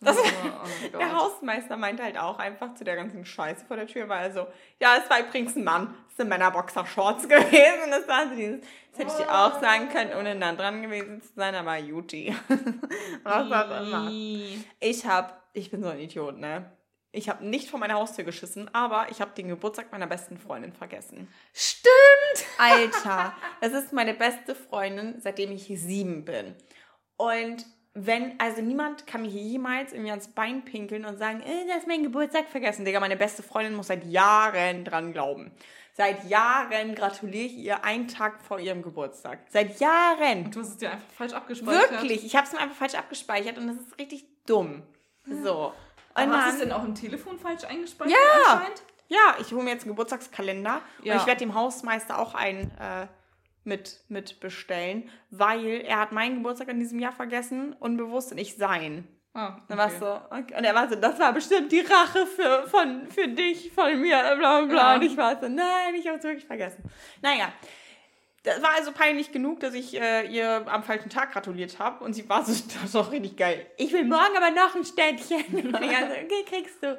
Das- oh Gott. Der Hausmeister meinte halt auch einfach zu der ganzen Scheiße vor der Tür, weil er so, ja, es war übrigens ein Mann, es sind Männerboxer-Shorts gewesen. Das war so dieses, das hätte ich dir auch sagen können, ohne nah dran gewesen zu sein, aber Juti. Was auch immer. Ich hab, ich bin so ein Idiot, ne? Ich habe nicht vor meiner Haustür geschissen, aber ich habe den Geburtstag meiner besten Freundin vergessen. Stimmt. Alter, das ist meine beste Freundin, seitdem ich sieben bin. Und wenn, also niemand kann mir hier jemals irgendwie ans Bein pinkeln und sagen, äh, du hast meinen Geburtstag vergessen. Digga, meine beste Freundin muss seit Jahren dran glauben. Seit Jahren gratuliere ich ihr einen Tag vor ihrem Geburtstag. Seit Jahren. Du hast es dir einfach falsch abgespeichert. Wirklich. Ich habe es mir einfach falsch abgespeichert und das ist richtig dumm. So. Und Aber hast du es denn auch im Telefon falsch eingespeichert? Ja. anscheinend? Ja, ich hole mir jetzt einen Geburtstagskalender Ja. und ich werde dem Hausmeister auch einen äh, mit, mit bestellen, weil er hat meinen Geburtstag in diesem Jahr vergessen, unbewusst und ich sein. Ah, Dann war es so, okay. und er war so, das war bestimmt die Rache für, von, für dich, von mir, bla bla bla. Ja. Und ich war so, nein, ich habe es wirklich vergessen. Naja, das war also peinlich genug, dass ich äh, ihr am falschen Tag gratuliert habe und sie war so, das ist doch richtig geil. Ich will morgen aber noch ein Ständchen. Und ich war so, okay, kriegst du.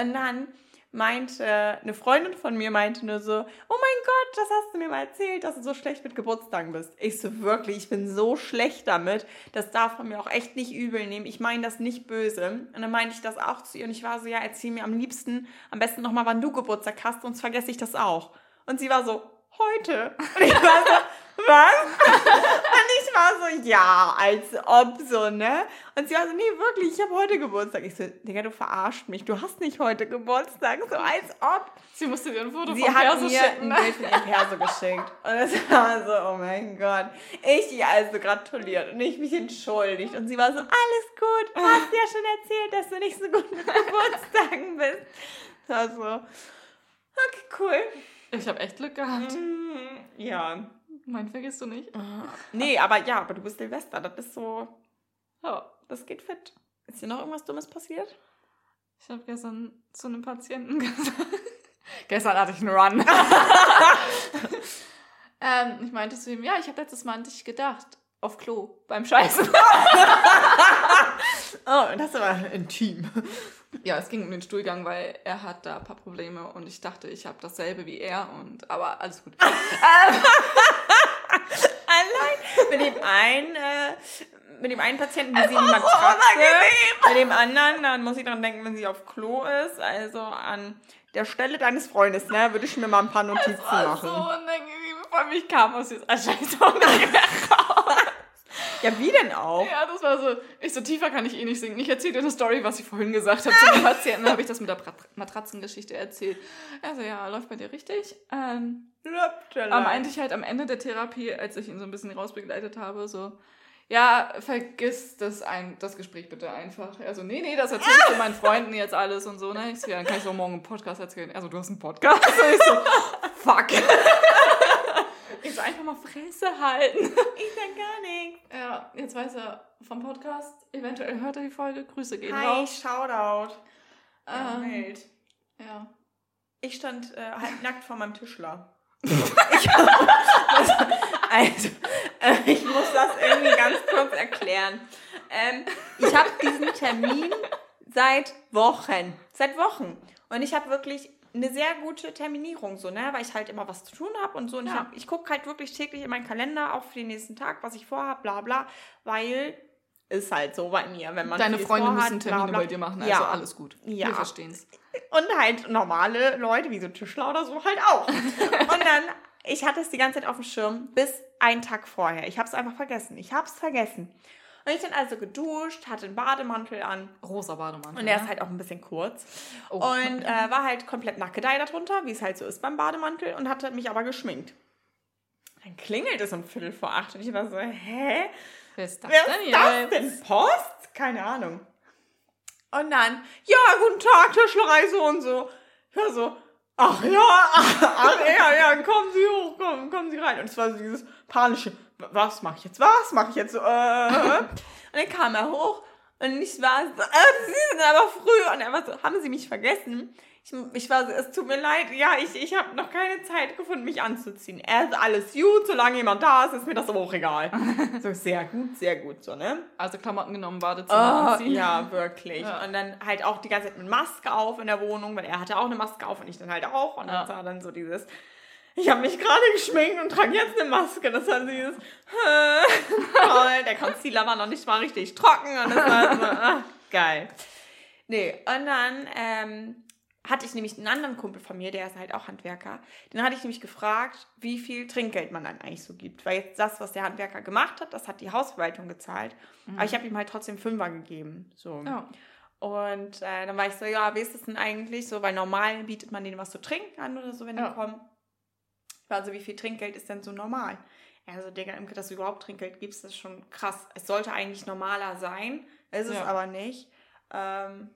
Und dann meinte, eine Freundin von mir meinte nur so, oh mein Gott, das hast du mir mal erzählt, dass du so schlecht mit Geburtstagen bist. Ich so, wirklich, ich bin so schlecht damit, das darf man mir auch echt nicht übel nehmen. Ich meine das nicht böse. Und dann meinte ich das auch zu ihr und ich war so, ja, erzähl mir am liebsten, am besten nochmal, wann du Geburtstag hast, sonst vergesse ich das auch. Und sie war so, heute. Und ich war so, was? Und ich war so, ja, als ob so, ne? Und sie war so, nee, wirklich, ich habe heute Geburtstag. Ich so, Digga, du verarscht mich, du hast nicht heute Geburtstag, so als ob. Sie musste dir ein Foto Sie vom hat Perso mir schicken. ein Bild von ihrem Perso geschickt. Und es war so, oh mein Gott. Ich ihr also gratuliert und ich mich entschuldigt. Und sie war so, alles gut, du hast ja schon erzählt, dass du nicht so gut mit Geburtstagen bist. Das war so, okay, cool. Ich habe echt Glück gehabt. Mhm, Ja. Mein vergisst du nicht. Nee, aber ja, aber du bist Silvester. Das ist so, Ja. das geht fit. Ist dir noch irgendwas Dummes passiert? Ich habe gestern zu einem Patienten gesagt. gestern hatte ich einen Run. ähm, ich meinte zu ihm, ja, ich habe letztes Mal an dich gedacht. Auf Klo, beim Scheißen. Oh, das aber intim. ja, es ging um den Stuhlgang, weil er hat da ein paar Probleme und ich dachte, ich habe dasselbe wie er und aber alles gut. Allein mit dem einen, äh, mit dem einen Patienten, die sie in Matratze, unangenehm. mit dem anderen, dann muss ich dran denken, wenn sie auf Klo ist. Also an der Stelle deines Freundes, ne, würde ich mir mal ein paar Notizen war machen. so unangenehm. Vor allem, ich kam aus Scheiße nicht mehr raus. Ja, wie denn auch? Ja, das war so. Ich so tiefer kann ich eh nicht singen. Ich erzähle dir eine Story, was ich vorhin gesagt habe zu den Patienten. habe ich das mit der Matratzengeschichte erzählt. Also ja, läuft bei dir richtig. Ähm, aber meinte ich halt am Ende der Therapie, als ich ihn so ein bisschen rausbegleitet habe, so, ja, vergiss das, ein, das Gespräch bitte einfach. Also, nee, nee, das erzähle ich zu meinen Freunden jetzt alles und so, ne? Ich so, ja, dann kann ich so morgen einen Podcast erzählen. Also, du hast einen Podcast? Und ich so, fuck. Ich so, einfach mal Fresse halten. Ich sag gar nichts. Ja, jetzt weiß er vom Podcast. Eventuell hört er die Folge. Grüße gehen Hi, raus. Shoutout. Ähm, wild. ja. Ich stand äh, halb nackt vor meinem Tischler. ich, also, also äh, ich muss das irgendwie ganz kurz erklären. Ähm, ich habe diesen Termin seit Wochen. Seit Wochen. Und ich habe wirklich eine sehr gute Terminierung, so, ne? Weil ich halt immer was zu tun habe und so. Und Ja. ich, hab- ich gucke halt wirklich täglich in meinen Kalender, auch für den nächsten Tag, was ich vorhabe, bla bla. Weil ist halt so bei mir, wenn man Deine Freunde vorhat, müssen bla, Termine bla. bei dir machen, also Ja. alles gut. Ja. Wir verstehen's. Und halt normale Leute, wie so Tischler oder so, halt auch. Und dann, ich hatte es die ganze Zeit auf dem Schirm, bis einen Tag vorher. Ich habe es einfach vergessen. Ich habe es vergessen. Und ich dann also geduscht, hatte einen Bademantel an. Rosa Bademantel. Und der ne? ist halt auch ein bisschen kurz. Oh. Und äh, war halt komplett Nackedei darunter, wie es halt so ist beim Bademantel. Und hatte mich aber geschminkt. Dann klingelt es um Viertel vor acht. Und ich war so, hä? Wer ist das Wer denn ist das jetzt? denn? Post? Keine Ahnung. Und dann, ja, guten Tag, Tischlerei so und so. Ich war so, ach ja, ach ja, ja, kommen Sie hoch, kommen, kommen Sie rein. Und es war so dieses panische, was mache ich jetzt, was mache ich jetzt? So, äh. Und dann kam er hoch und ich war so, äh, Sie sind aber früh. Und er war so, haben Sie mich vergessen? Ich, ich war so, es tut mir leid, ja, ich, ich habe noch keine Zeit gefunden, mich anzuziehen. Er ist alles gut, solange jemand da ist, ist mir das aber auch egal. so, sehr gut, sehr gut, so, ne? Also Klamotten genommen, Badezimmer Oh, anziehen. ja, wirklich. Ja. Und dann halt auch die ganze Zeit mit Maske auf in der Wohnung, weil er hatte auch eine Maske auf und ich dann halt auch. Und Ja. dann war dann so dieses, ich habe mich gerade geschminkt und trage jetzt eine Maske. Das war dieses, toll, der Concealer war noch nicht mal richtig trocken und das war so, ah, geil. Nee, und dann ähm, hatte ich nämlich einen anderen Kumpel von mir, der ist halt auch Handwerker. Den hatte ich nämlich gefragt, wie viel Trinkgeld man dann eigentlich so gibt. Weil jetzt das, was der Handwerker gemacht hat, das hat die Hausverwaltung gezahlt. Aber ich habe ihm halt trotzdem Fünfer gegeben. So. Ja. Und äh, dann war ich so, ja, wie ist das denn eigentlich so? Weil normal bietet man denen was zu trinken an oder so, wenn die kommen. Also wie viel Trinkgeld ist denn so normal? Also, Digga, Imke, dass du überhaupt Trinkgeld gibst, ist schon krass. Es sollte eigentlich normaler sein, ist es Ja. aber nicht. Ähm,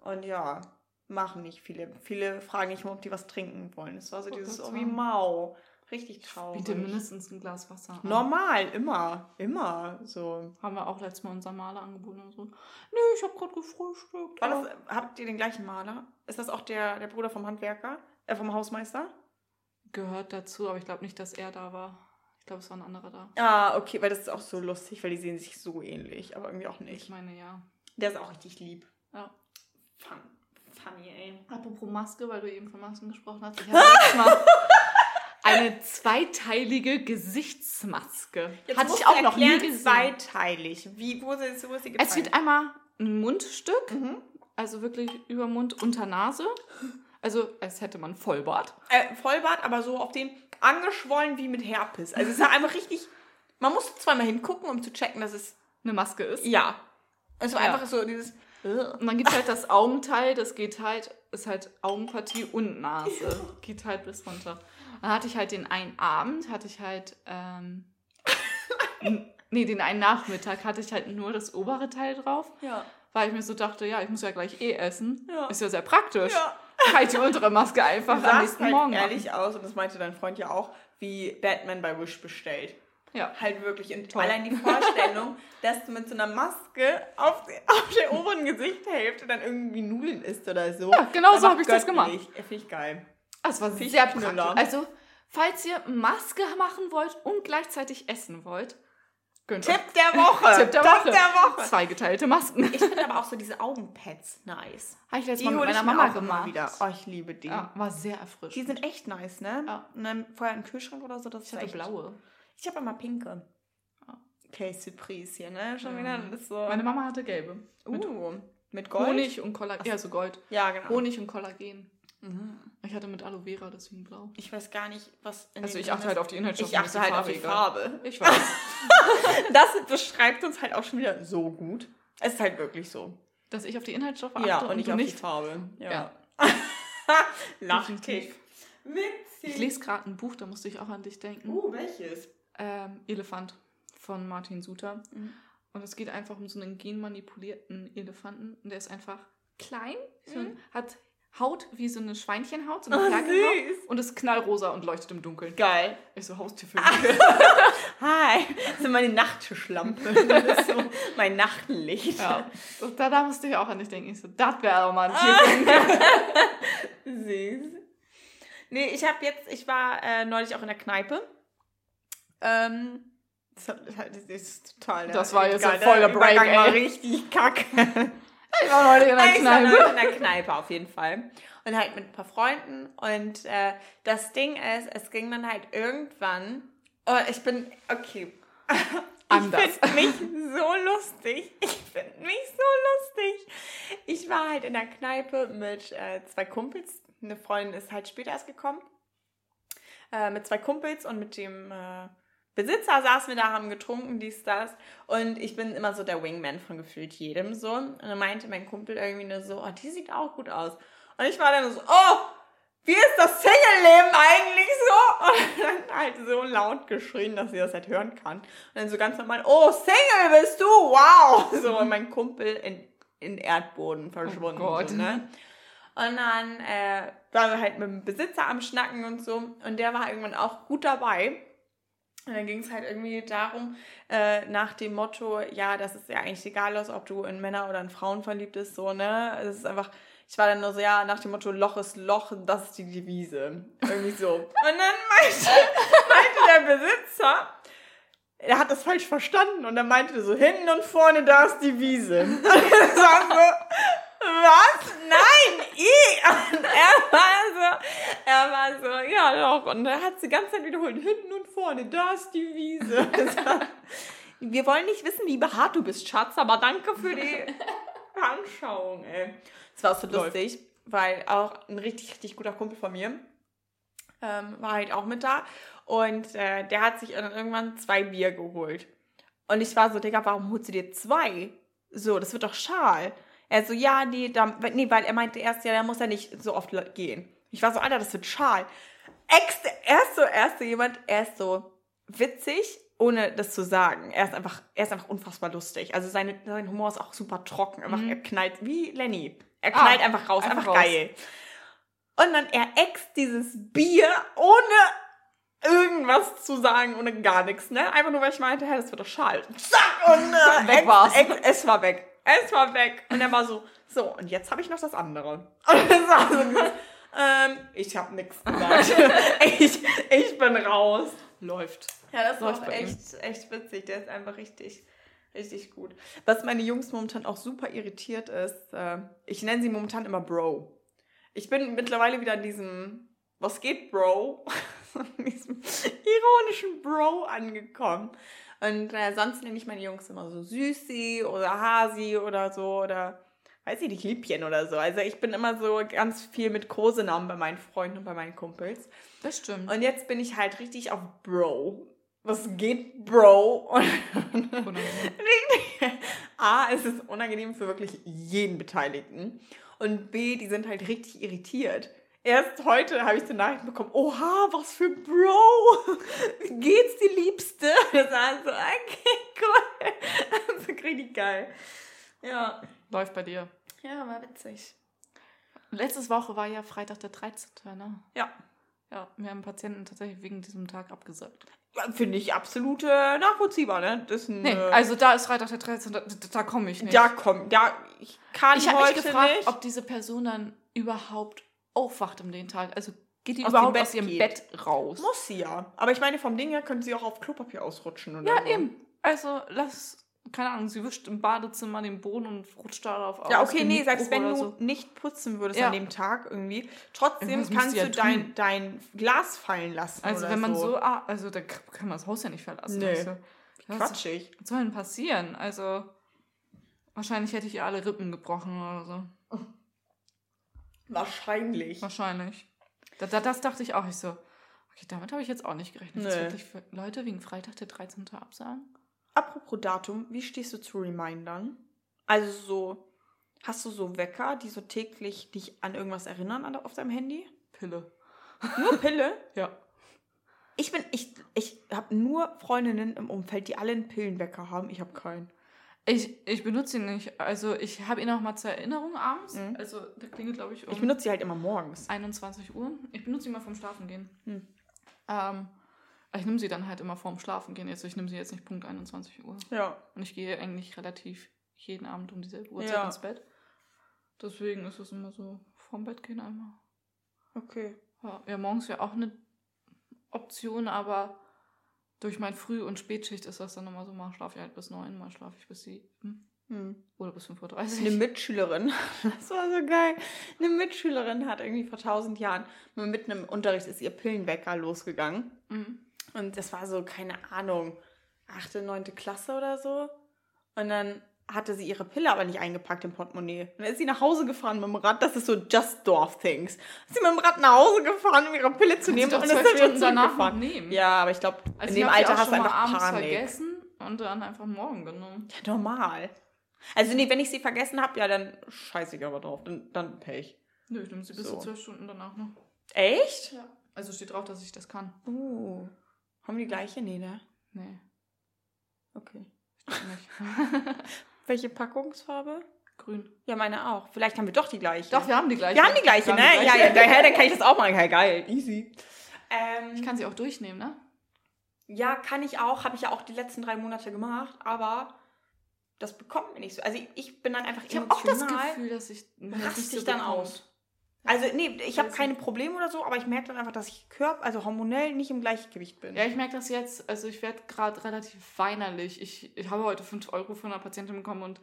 und ja, machen nicht viele. Viele fragen nicht mal, ob die was trinken wollen. Es war so Wollte dieses, oh, wie mau. Richtig traurig. Biete mindestens ein Glas Wasser an. Normal, immer, immer so. Haben wir auch letztes Mal unser Maler angeboten und so. Nö, ich habe gerade gefrühstückt. Das, habt ihr den gleichen Maler? Ist das auch der, der Bruder vom Handwerker? Äh, vom Hausmeister? Gehört dazu, aber ich glaube nicht, dass er da war. Ich glaube, es war ein anderer da. Ah, okay, weil das ist auch so lustig, weil die sehen sich so ähnlich, aber irgendwie auch Ich nicht. meine, ja. Der ist auch richtig lieb. Ja. Fun. Funny, ey. Apropos Maske, weil du eben von Masken gesprochen hast. Ich habe letztes Mal eine zweiteilige Gesichtsmaske. Hatte ich auch noch nie gesehen. zweiteilig. Wie, wo ist, wo ist sie Es wird einmal ein Mundstück, Mhm. also wirklich über Mund, unter Nase. Also als hätte man Vollbart. Äh, Vollbart, aber so auf den angeschwollen wie mit Herpes. Also es ist einfach richtig. Man muss zweimal hingucken, um zu checken, dass es. Eine Maske ist. Ja. Es war Ja. einfach so dieses. Und dann gibt es halt das Augenteil, das geht halt, ist halt Augenpartie und Nase. Geht halt bis runter. Dann hatte ich halt den einen Abend, hatte ich halt, ähm, nee, den einen Nachmittag hatte ich halt nur das obere Teil drauf, Ja. weil ich mir so dachte, ja, ich muss ja gleich eh essen. Ja. Ist ja sehr praktisch. Ja. Halt die untere Maske einfach Du am nächsten halt Morgen. ehrlich machen. aus, und das meinte dein Freund ja auch, wie Batman bei Wish bestellt. Ja. Halt wirklich. Und Toll. allein die Vorstellung, dass du mit so einer Maske auf, der- auf der oberen Gesichtshälfte dann irgendwie Nudeln isst oder so. Ja, genau so Einfach hab ich das gemacht. Finde ich geil. Das war Fisch- sehr praktisch. Also, falls ihr Maske machen wollt und gleichzeitig essen wollt, euch Tipp der Woche. Tipp der Tipp Woche. der Woche. zwei geteilte Masken. Ich finde aber auch so diese Augenpads nice. Habe ich letztes Mal mit meiner Mama gemacht. wieder. Oh, ich liebe die. Ja, war sehr erfrischend. Die sind echt nice, ne? Ja. Und dann vorher im Kühlschrank oder so, das ich ist hatte echt... blaue. Ich habe immer pinke. Okay, Surprise hier, ne? Schon Mhm. wieder ist so... Meine Mama hatte gelbe. Mit uh, mit Gold? Honig und Kollagen. Ja, so Gold. Ja, genau. Honig und Kollagen. Mhm. Ich hatte mit Aloe Vera, deswegen blau. Ich weiß gar nicht, was in Also dem ich achte halt auf die Inhaltsstoffe. Ich achte halt auf die. Farbe. Ich weiß. Das beschreibt uns halt auch schon wieder so gut. Es ist halt wirklich so. Dass ich auf die Inhaltsstoffe achte Ja, und und nicht du auf die nicht. Farbe. Ja. Ja. Lachtig. Witzig. Ich lese gerade ein Buch, da musste ich auch an dich denken. Uh, welches? Ähm, Elefant von Martin Suter. Mhm. Und es geht einfach um so einen genmanipulierten Elefanten. Und der ist einfach klein, Mhm. hat Haut wie so eine Schweinchenhaut, so eine Oh, Ferkelhaut. süß. Und ist knallrosa und leuchtet im Dunkeln. Geil. Ich so Haustierfilm. Hi. Das ist meine Nachttischlampe. Das ist so mein Nachtlicht. ja. Da, da musste ich auch an dich denken. Ich so, das wäre doch mal ein Ah. Tierfilm. Süß. Nee, ich habe jetzt, ich war äh, neulich auch in der Kneipe. Ähm, das, hat, das ist total. Das war jetzt voller der Break, Übergang war ey. richtig kacke. Ich war heute in der Ich war Kneipe. in der Kneipe auf jeden Fall. Und halt mit ein paar Freunden. Und äh, das Ding ist, es ging dann halt irgendwann. Oh, ich bin. Okay. Anders. Ich finde mich so lustig. Ich finde mich so lustig. Ich war halt in der Kneipe mit äh, zwei Kumpels. Eine Freundin ist halt später erst gekommen. Äh, mit zwei Kumpels und mit dem äh, Besitzer saßen wir da, haben getrunken, dies, das. Und ich bin immer so der Wingman von gefühlt jedem so. Und dann meinte mein Kumpel irgendwie nur so, oh, die sieht auch gut aus. Und ich war dann so, oh, wie ist das Single-Leben eigentlich so? Und dann halt so laut geschrien, dass sie das halt hören kann. Und dann so ganz normal, oh, Single bist du, wow. So, und mein Kumpel in, in Erdboden verschwunden. Oh Gott. So, ne? Und dann äh, waren wir halt mit dem Besitzer am Schnacken und so. Und der war irgendwann auch gut dabei. Und dann ging es halt irgendwie darum, äh, nach dem Motto, ja, das ist ja eigentlich egal aus, ob du in Männer oder in Frauen verliebt bist, so, ne? Es ist einfach, ich war dann nur so, ja, nach dem Motto, Loch ist Loch, das ist die Devise. Irgendwie so. Und dann meinte, meinte der Besitzer, er hat das falsch verstanden und er meinte so, hinten und vorne, da ist die Wiese. Und ich war so, was? Nein, ich. Und er war so, er war so, ja doch. Und er hat die ganze Zeit wiederholt, hinten und vorne, da ist die Wiese. Wir wollen nicht wissen, wie behaart du bist, Schatz, aber danke für die Anschauung, ey. Das war so Läuft. lustig, weil auch ein richtig, richtig guter Kumpel von mir ähm, war halt auch mit da. Und äh, der hat sich dann irgendwann zwei Bier geholt. Und ich war so, Digga, warum holst du dir zwei? So, das wird doch schal. Er so, ja, nee, da, nee, weil er meinte erst, ja, der muss ja nicht so oft gehen. Ich war so, Alter, das wird schal. Ex, er ist so, er ist so jemand, er ist so witzig, ohne das zu sagen. Er ist einfach, er ist einfach unfassbar lustig. Also seine, sein Humor ist auch super trocken. Einfach, er knallt, wie Lenny. Er knallt Ah, einfach raus, einfach einfach, raus. geil. Und dann er ext dieses Bier ohne irgendwas zu sagen, ohne gar nichts, ne? Einfach nur, weil ich meinte, hey, das wird doch schal. Zack! Und äh, Weg war's. ex- es war weg. Es war weg. Und er war so, so, und jetzt habe ich noch das andere. Und es war so, ähm, ich habe nichts gesagt. ich, ich bin raus. Läuft. Ja, das Läuft war bei ihm. echt, echt witzig. Der ist einfach richtig, richtig gut. Was meine Jungs momentan auch super irritiert ist, äh, ich nenne sie momentan immer Bro. Ich bin mittlerweile wieder in diesem, was geht, Bro? in diesem ironischen Bro angekommen. Und äh, sonst nenne ich meine Jungs immer so Süßi oder Hasi oder so oder weiß ich nicht, Liebchen oder so. Also ich bin immer so ganz viel mit Kosenamen bei meinen Freunden und bei meinen Kumpels. Das stimmt. Und jetzt bin ich halt richtig auf Bro. Was geht, Bro? Und. A, es ist unangenehm für wirklich jeden Beteiligten. Und B, die sind halt richtig irritiert. Erst heute habe ich die Nachricht bekommen, oha, was für Bro. Wie geht's, die Liebste? Das war so, okay, cool. Das ist richtig geil. Ja. Läuft bei dir. Ja, war witzig. Letztes Woche war ja Freitag der 13. Ne? Ja. Ja, wir haben Patienten tatsächlich wegen diesem Tag abgesagt. Finde ich absolut äh, nachvollziehbar, ne? Das ein, Nee, äh, also da ist Freitag der 13. Da, da komme ich nicht. da komm, da, ich kann ich habe mich gefragt, nicht. ob diese Person dann überhaupt aufwacht um den Tag. Also geht die Aus überhaupt aus ihrem geht. Bett raus? Muss sie ja. Aber ich meine, vom Ding her könnte sie auch auf Klopapier ausrutschen. Oder Ja, so. eben. Also lass, keine Ahnung, sie wischt im Badezimmer den Boden und rutscht darauf aus. Ja, okay, nee, selbst wenn du so. nicht putzen würdest Ja. an dem Tag irgendwie, trotzdem kannst du ja du dein, tun. dein Glas fallen lassen. Also wenn man so. so, ah, also da kann man das Haus ja nicht verlassen. Nee. Was, Quatschig. was soll denn passieren? Also wahrscheinlich hätte ich ihr alle Rippen gebrochen oder so. Wahrscheinlich. Wahrscheinlich. Da, da, das dachte ich auch. Ich so, okay, damit habe ich jetzt auch nicht gerechnet. Nee. wirklich für Leute wegen Freitag der 13. absagen. Apropos Datum, wie stehst du zu Remindern? Also so, hast du so Wecker, die so täglich dich an irgendwas erinnern auf deinem Handy? Pille. Nur Pille? Ja. Ich bin, ich, ich habe nur Freundinnen im Umfeld, die alle einen Pillenwecker haben. Ich habe keinen. Ich, ich benutze ihn nicht. Also ich habe ihn auch mal zur Erinnerung abends. Mhm. Also der klingelt, glaube ich, um Ich benutze sie halt immer morgens. 21 Uhr. Ich benutze ihn mal vorm Schlafengehen. Hm. Ähm, ich nehme sie dann halt immer vorm Schlafengehen. Also ich nehme sie jetzt nicht Punkt 21 Uhr. Ja. Und ich gehe eigentlich relativ jeden Abend um dieselbe Uhrzeit Ja. ins Bett. Deswegen ist es immer so vorm Bett gehen einmal. Okay. Ja, ja morgens wäre auch eine Option, aber durch mein Früh- und Spätschicht ist das dann immer so, mal schlafe ich halt bis neun, mal schlafe ich bis sieben. Hm. Oder bis 5.30 Uhr. Eine Mitschülerin, das war so geil. Eine Mitschülerin hat irgendwie vor tausend Jahren mitten im Unterricht ist ihr Pillenwecker losgegangen. Mhm. Und das war so, keine Ahnung, achte, neunte Klasse oder so. Und dann hatte sie ihre Pille aber nicht eingepackt im Portemonnaie. Und dann ist sie nach Hause gefahren mit dem Rad. Das ist so Just Dorf Things. Ist sie mit dem Rad nach Hause gefahren, um ihre Pille zu nehmen und ist zwölf dann wieder Stunden danach noch zurückgefahren. nehmen. Ja, aber ich glaube, Also in ich dem Alter hast du einfach abends Panik. vergessen und dann einfach morgen genommen. Ja, normal. Also nee, wenn ich sie vergessen habe, ja, dann scheiße ich aber drauf. Dann, dann Pech. Nö, ich nehme sie bis So. zu zwölf Stunden danach noch. Echt? Ja. Also steht drauf, dass ich das kann. Uh. Haben die gleiche? Nee, ne? Nee, Okay. steht nicht. Welche Packungsfarbe? Grün. Ja, meine auch. Vielleicht haben wir doch die gleiche. Doch, wir haben die gleiche. wir haben die gleiche, ne? die Ja, gleiche. ja, daher, dann kann ich das auch machen. Ja, geil. Easy. Ähm, Ich kann sie auch durchnehmen, ne? ja, kann ich auch. Habe ich ja auch die letzten drei Monate gemacht. Aber das bekommt mir nicht so. Also ich, ich bin dann einfach Ich habe auch das emotional- Gefühl, dass ich raste ich dann aus. Also nee, ich habe keine Probleme oder so, aber ich merke dann einfach, dass ich körper, also hormonell nicht im Gleichgewicht bin. Ja, ich merke das jetzt. Also ich werde gerade relativ weinerlich. Ich, ich habe heute 5 Euro von einer Patientin bekommen und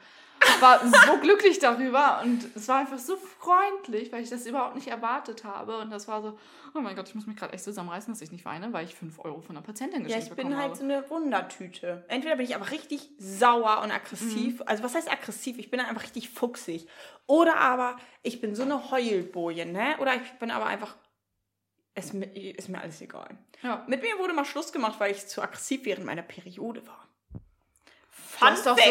war so glücklich darüber. Und es war einfach so freundlich, weil ich das überhaupt nicht erwartet habe. Und das war so, oh mein Gott, ich muss mich gerade echt zusammenreißen, dass ich nicht weine, weil ich 5 Euro von einer Patientin Ja, geschenkt ich bin halt habe. so eine Wundertüte. Entweder bin ich aber richtig sauer und aggressiv. Also was heißt aggressiv? Ich bin einfach richtig fuchsig. Oder aber ich bin so eine Heulboje, ne? Oder ich bin aber einfach... Es ist mir alles egal. ja. Mit mir wurde mal Schluss gemacht, weil ich zu aggressiv während meiner Periode war. Du hast, doch so,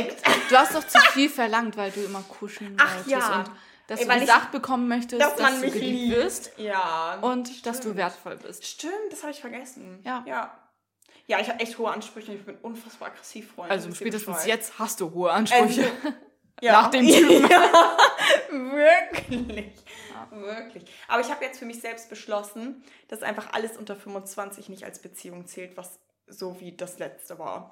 du hast doch zu viel verlangt, weil du immer kuscheln Ach wolltest ja. und dass Ey, du gesagt bekommen möchtest, dass dass, man du mich geliebt liebt. wirst Ja. und dass du stimmt. wertvoll bist. Stimmt, das habe ich vergessen. Ja. Ja. Ja, ich habe echt hohe Ansprüche und ich bin unfassbar aggressiv, Freunde. Also spätestens jetzt hast du hohe Ansprüche. Ja. Nach dem Typen. Ja, wirklich. Wirklich. Aber ich habe jetzt für mich selbst beschlossen, dass einfach alles unter 25 nicht als Beziehung zählt, was so wie das letzte war.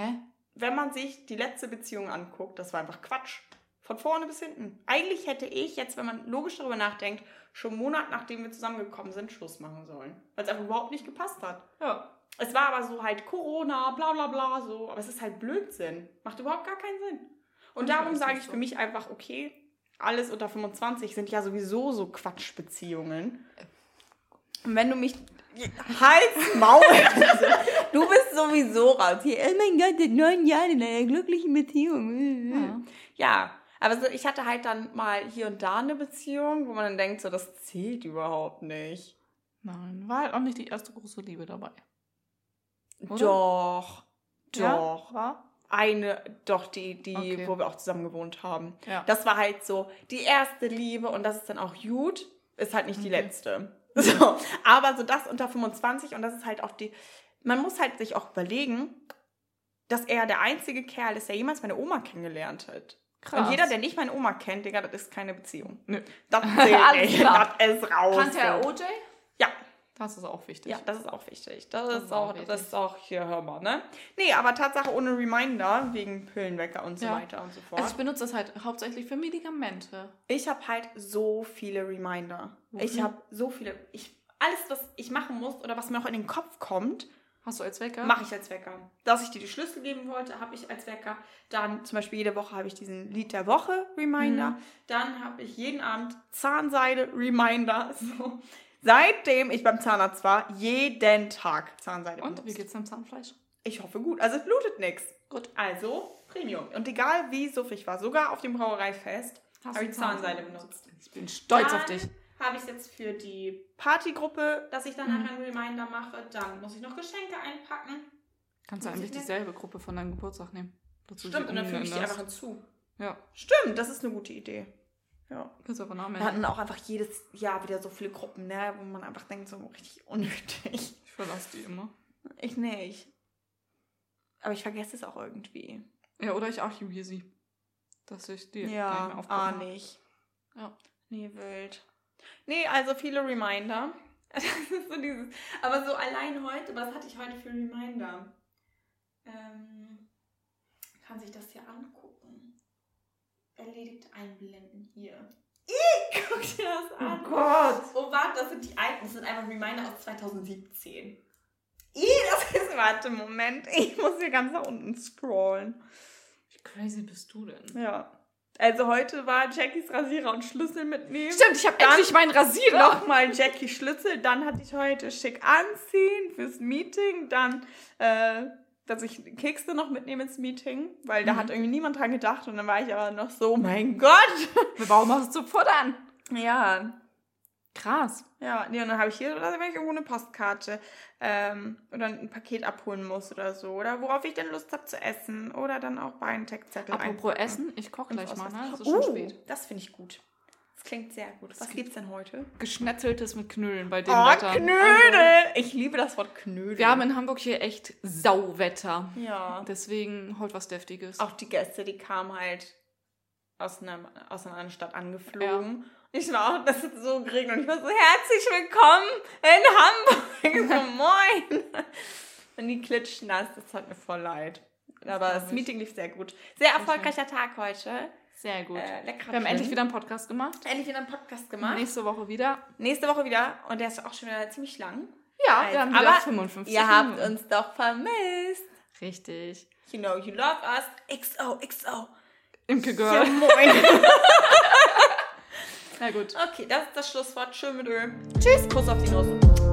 Hä? Wenn man sich die letzte Beziehung anguckt, das war einfach Quatsch. Von vorne bis hinten. Eigentlich hätte ich jetzt, wenn man logisch darüber nachdenkt, schon einen Monat nachdem wir zusammengekommen sind, Schluss machen sollen. Weil es einfach überhaupt nicht gepasst hat. Ja. Es war aber so halt Corona, bla bla bla, so. Aber es ist halt Blödsinn. Macht überhaupt gar keinen Sinn. Und Ja, darum sage ich so. für mich einfach, okay, alles unter 25 sind ja sowieso so Quatschbeziehungen. Und wenn du mich. Hals, Maul! Du bist sowieso raus. Hier, oh mein Gott, seit neun Jahren in einer glücklichen Beziehung. ja. Ja, aber so, ich hatte halt dann mal hier und da eine Beziehung, wo man dann denkt, so, das zählt überhaupt nicht. Nein, war halt auch nicht die erste große Liebe dabei. Oder? Doch. Ja, Doch. war? Eine, doch, die, die, Okay. wo wir auch zusammen gewohnt haben. Ja. Das war halt so die erste Liebe und das ist dann auch gut, ist halt nicht die Okay. letzte. So, aber so das unter 25 und das ist halt auch die, man muss halt sich auch überlegen, dass er der einzige Kerl ist, der jemals meine Oma kennengelernt hat. Krass. Und jeder, der nicht meine Oma kennt, Digga, das ist keine Beziehung. Nö. Das zählt Alles nicht. klar. Das ist raus. Kannte er OJ? Ja, Das ist auch wichtig. ja, das ist auch wichtig. Das, Das ist auch, auch das ist auch hier hörbar, ne? Nee, aber Tatsache ohne Reminder, wegen Pillenwecker und so Ja. weiter und so fort. Also ich benutze das halt hauptsächlich für Medikamente. Ich habe halt so viele Reminder. Ich Wofür? habe so viele. Ich, alles, was ich machen muss oder was mir auch in den Kopf kommt, Hast du als Wecker? mache ich als Wecker. Dass ich dir die Schlüssel geben wollte, habe ich als Wecker. Dann zum Beispiel jede Woche habe ich diesen Lied der Woche Reminder. Mhm. Dann habe ich jeden Abend Zahnseide Reminder. So. Seitdem ich beim Zahnarzt war, jeden Tag Zahnseide Und wie benutzt. geht's deinem Zahnfleisch? Ich hoffe gut. Also es blutet nichts. Gut. Also Premium. Und egal wie suffig ich war, sogar auf dem Brauereifest, habe ich Zahnseide benutzt. Ich bin stolz Dann auf dich. Habe ich jetzt für die Partygruppe, dass ich dann Mhm. einen Reminder mache. Dann muss ich noch Geschenke einpacken. Kannst du eigentlich dieselbe Gruppe von deinem Geburtstag nehmen. Dazu Stimmt, und dann füge ich die einfach hinzu. Ja, Stimmt, das ist eine gute Idee. Ja. kannst du Namen Wir hatten auch einfach jedes Jahr wieder so viele Gruppen, ne, wo man einfach denkt, so richtig unnötig. Ich verlasse die immer. Ich nicht. Aber ich vergesse es auch irgendwie. Ja, oder ich archiviere sie. Dass ich die gar Ja, nicht mehr ah, nicht. Ja. Nee, wild. Nee, also viele Reminder. Das ist so dieses, aber so allein heute, was hatte ich heute für Reminder? Ähm, kann sich das hier angucken. Erledigt einblenden hier. Guck dir das an. Oh Gott. Oh, warte, das sind die alten. Das sind einfach Reminder aus 2017. Ih, das ist. Warte, Moment. Ich muss hier ganz nach unten scrollen. Wie crazy bist du denn? Ja. Also heute war Jackies Rasierer und Schlüssel mitnehmen. Stimmt, ich habe endlich meinen Rasierer. Nochmal Jackie Schlüssel. Dann hatte ich heute schick anziehen fürs Meeting. Dann, äh, dass ich Kekse noch mitnehme ins Meeting, weil da Mhm. hat irgendwie niemand dran gedacht. Und dann war ich aber noch so, oh mein Gott. Warum hast du futtern? Ja, Krass. Ja, nee, und dann habe ich hier, oder wenn ich irgendwo eine Postkarte ähm, oder ein Paket abholen muss oder so. Oder worauf ich denn Lust habe zu essen. Oder dann auch Beintextzettel Apropos einpacken. Essen, ich koche gleich mal, ne? Es ist Oh, schon spät. das finde ich gut. Das klingt sehr gut. Was gibt- gibt's denn heute? Geschnetzeltes mit Knödeln bei dem Oh, Wetter. Knödel! Ich liebe das Wort Knödel. Wir haben in Hamburg hier echt Sauwetter. ja. Deswegen heute was Deftiges. Auch die Gäste, die kamen halt aus einer, aus einer anderen Stadt angeflogen. Ich war auch, das ist so geregnet und ich war so, herzlich willkommen in Hamburg. So, moin. Und die klitschnass, das hat mir voll leid. Aber das ich. Meeting lief sehr gut. Sehr erfolgreicher Tag heute. Sehr gut. Äh, Wir haben endlich wieder einen Podcast gemacht. endlich wieder einen Podcast gemacht. Nächste Woche wieder. Nächste Woche wieder und der ist auch schon wieder ziemlich lang. Ja, Also, wir haben aber 55 Ihr habt uns doch vermisst. Richtig. You know you love us. XO, XO. Imke Ja, Girl. moin. Na gut. Okay, das ist das Schlusswort. Schön mit Öl. Tschüss. Kuss auf die Nuss.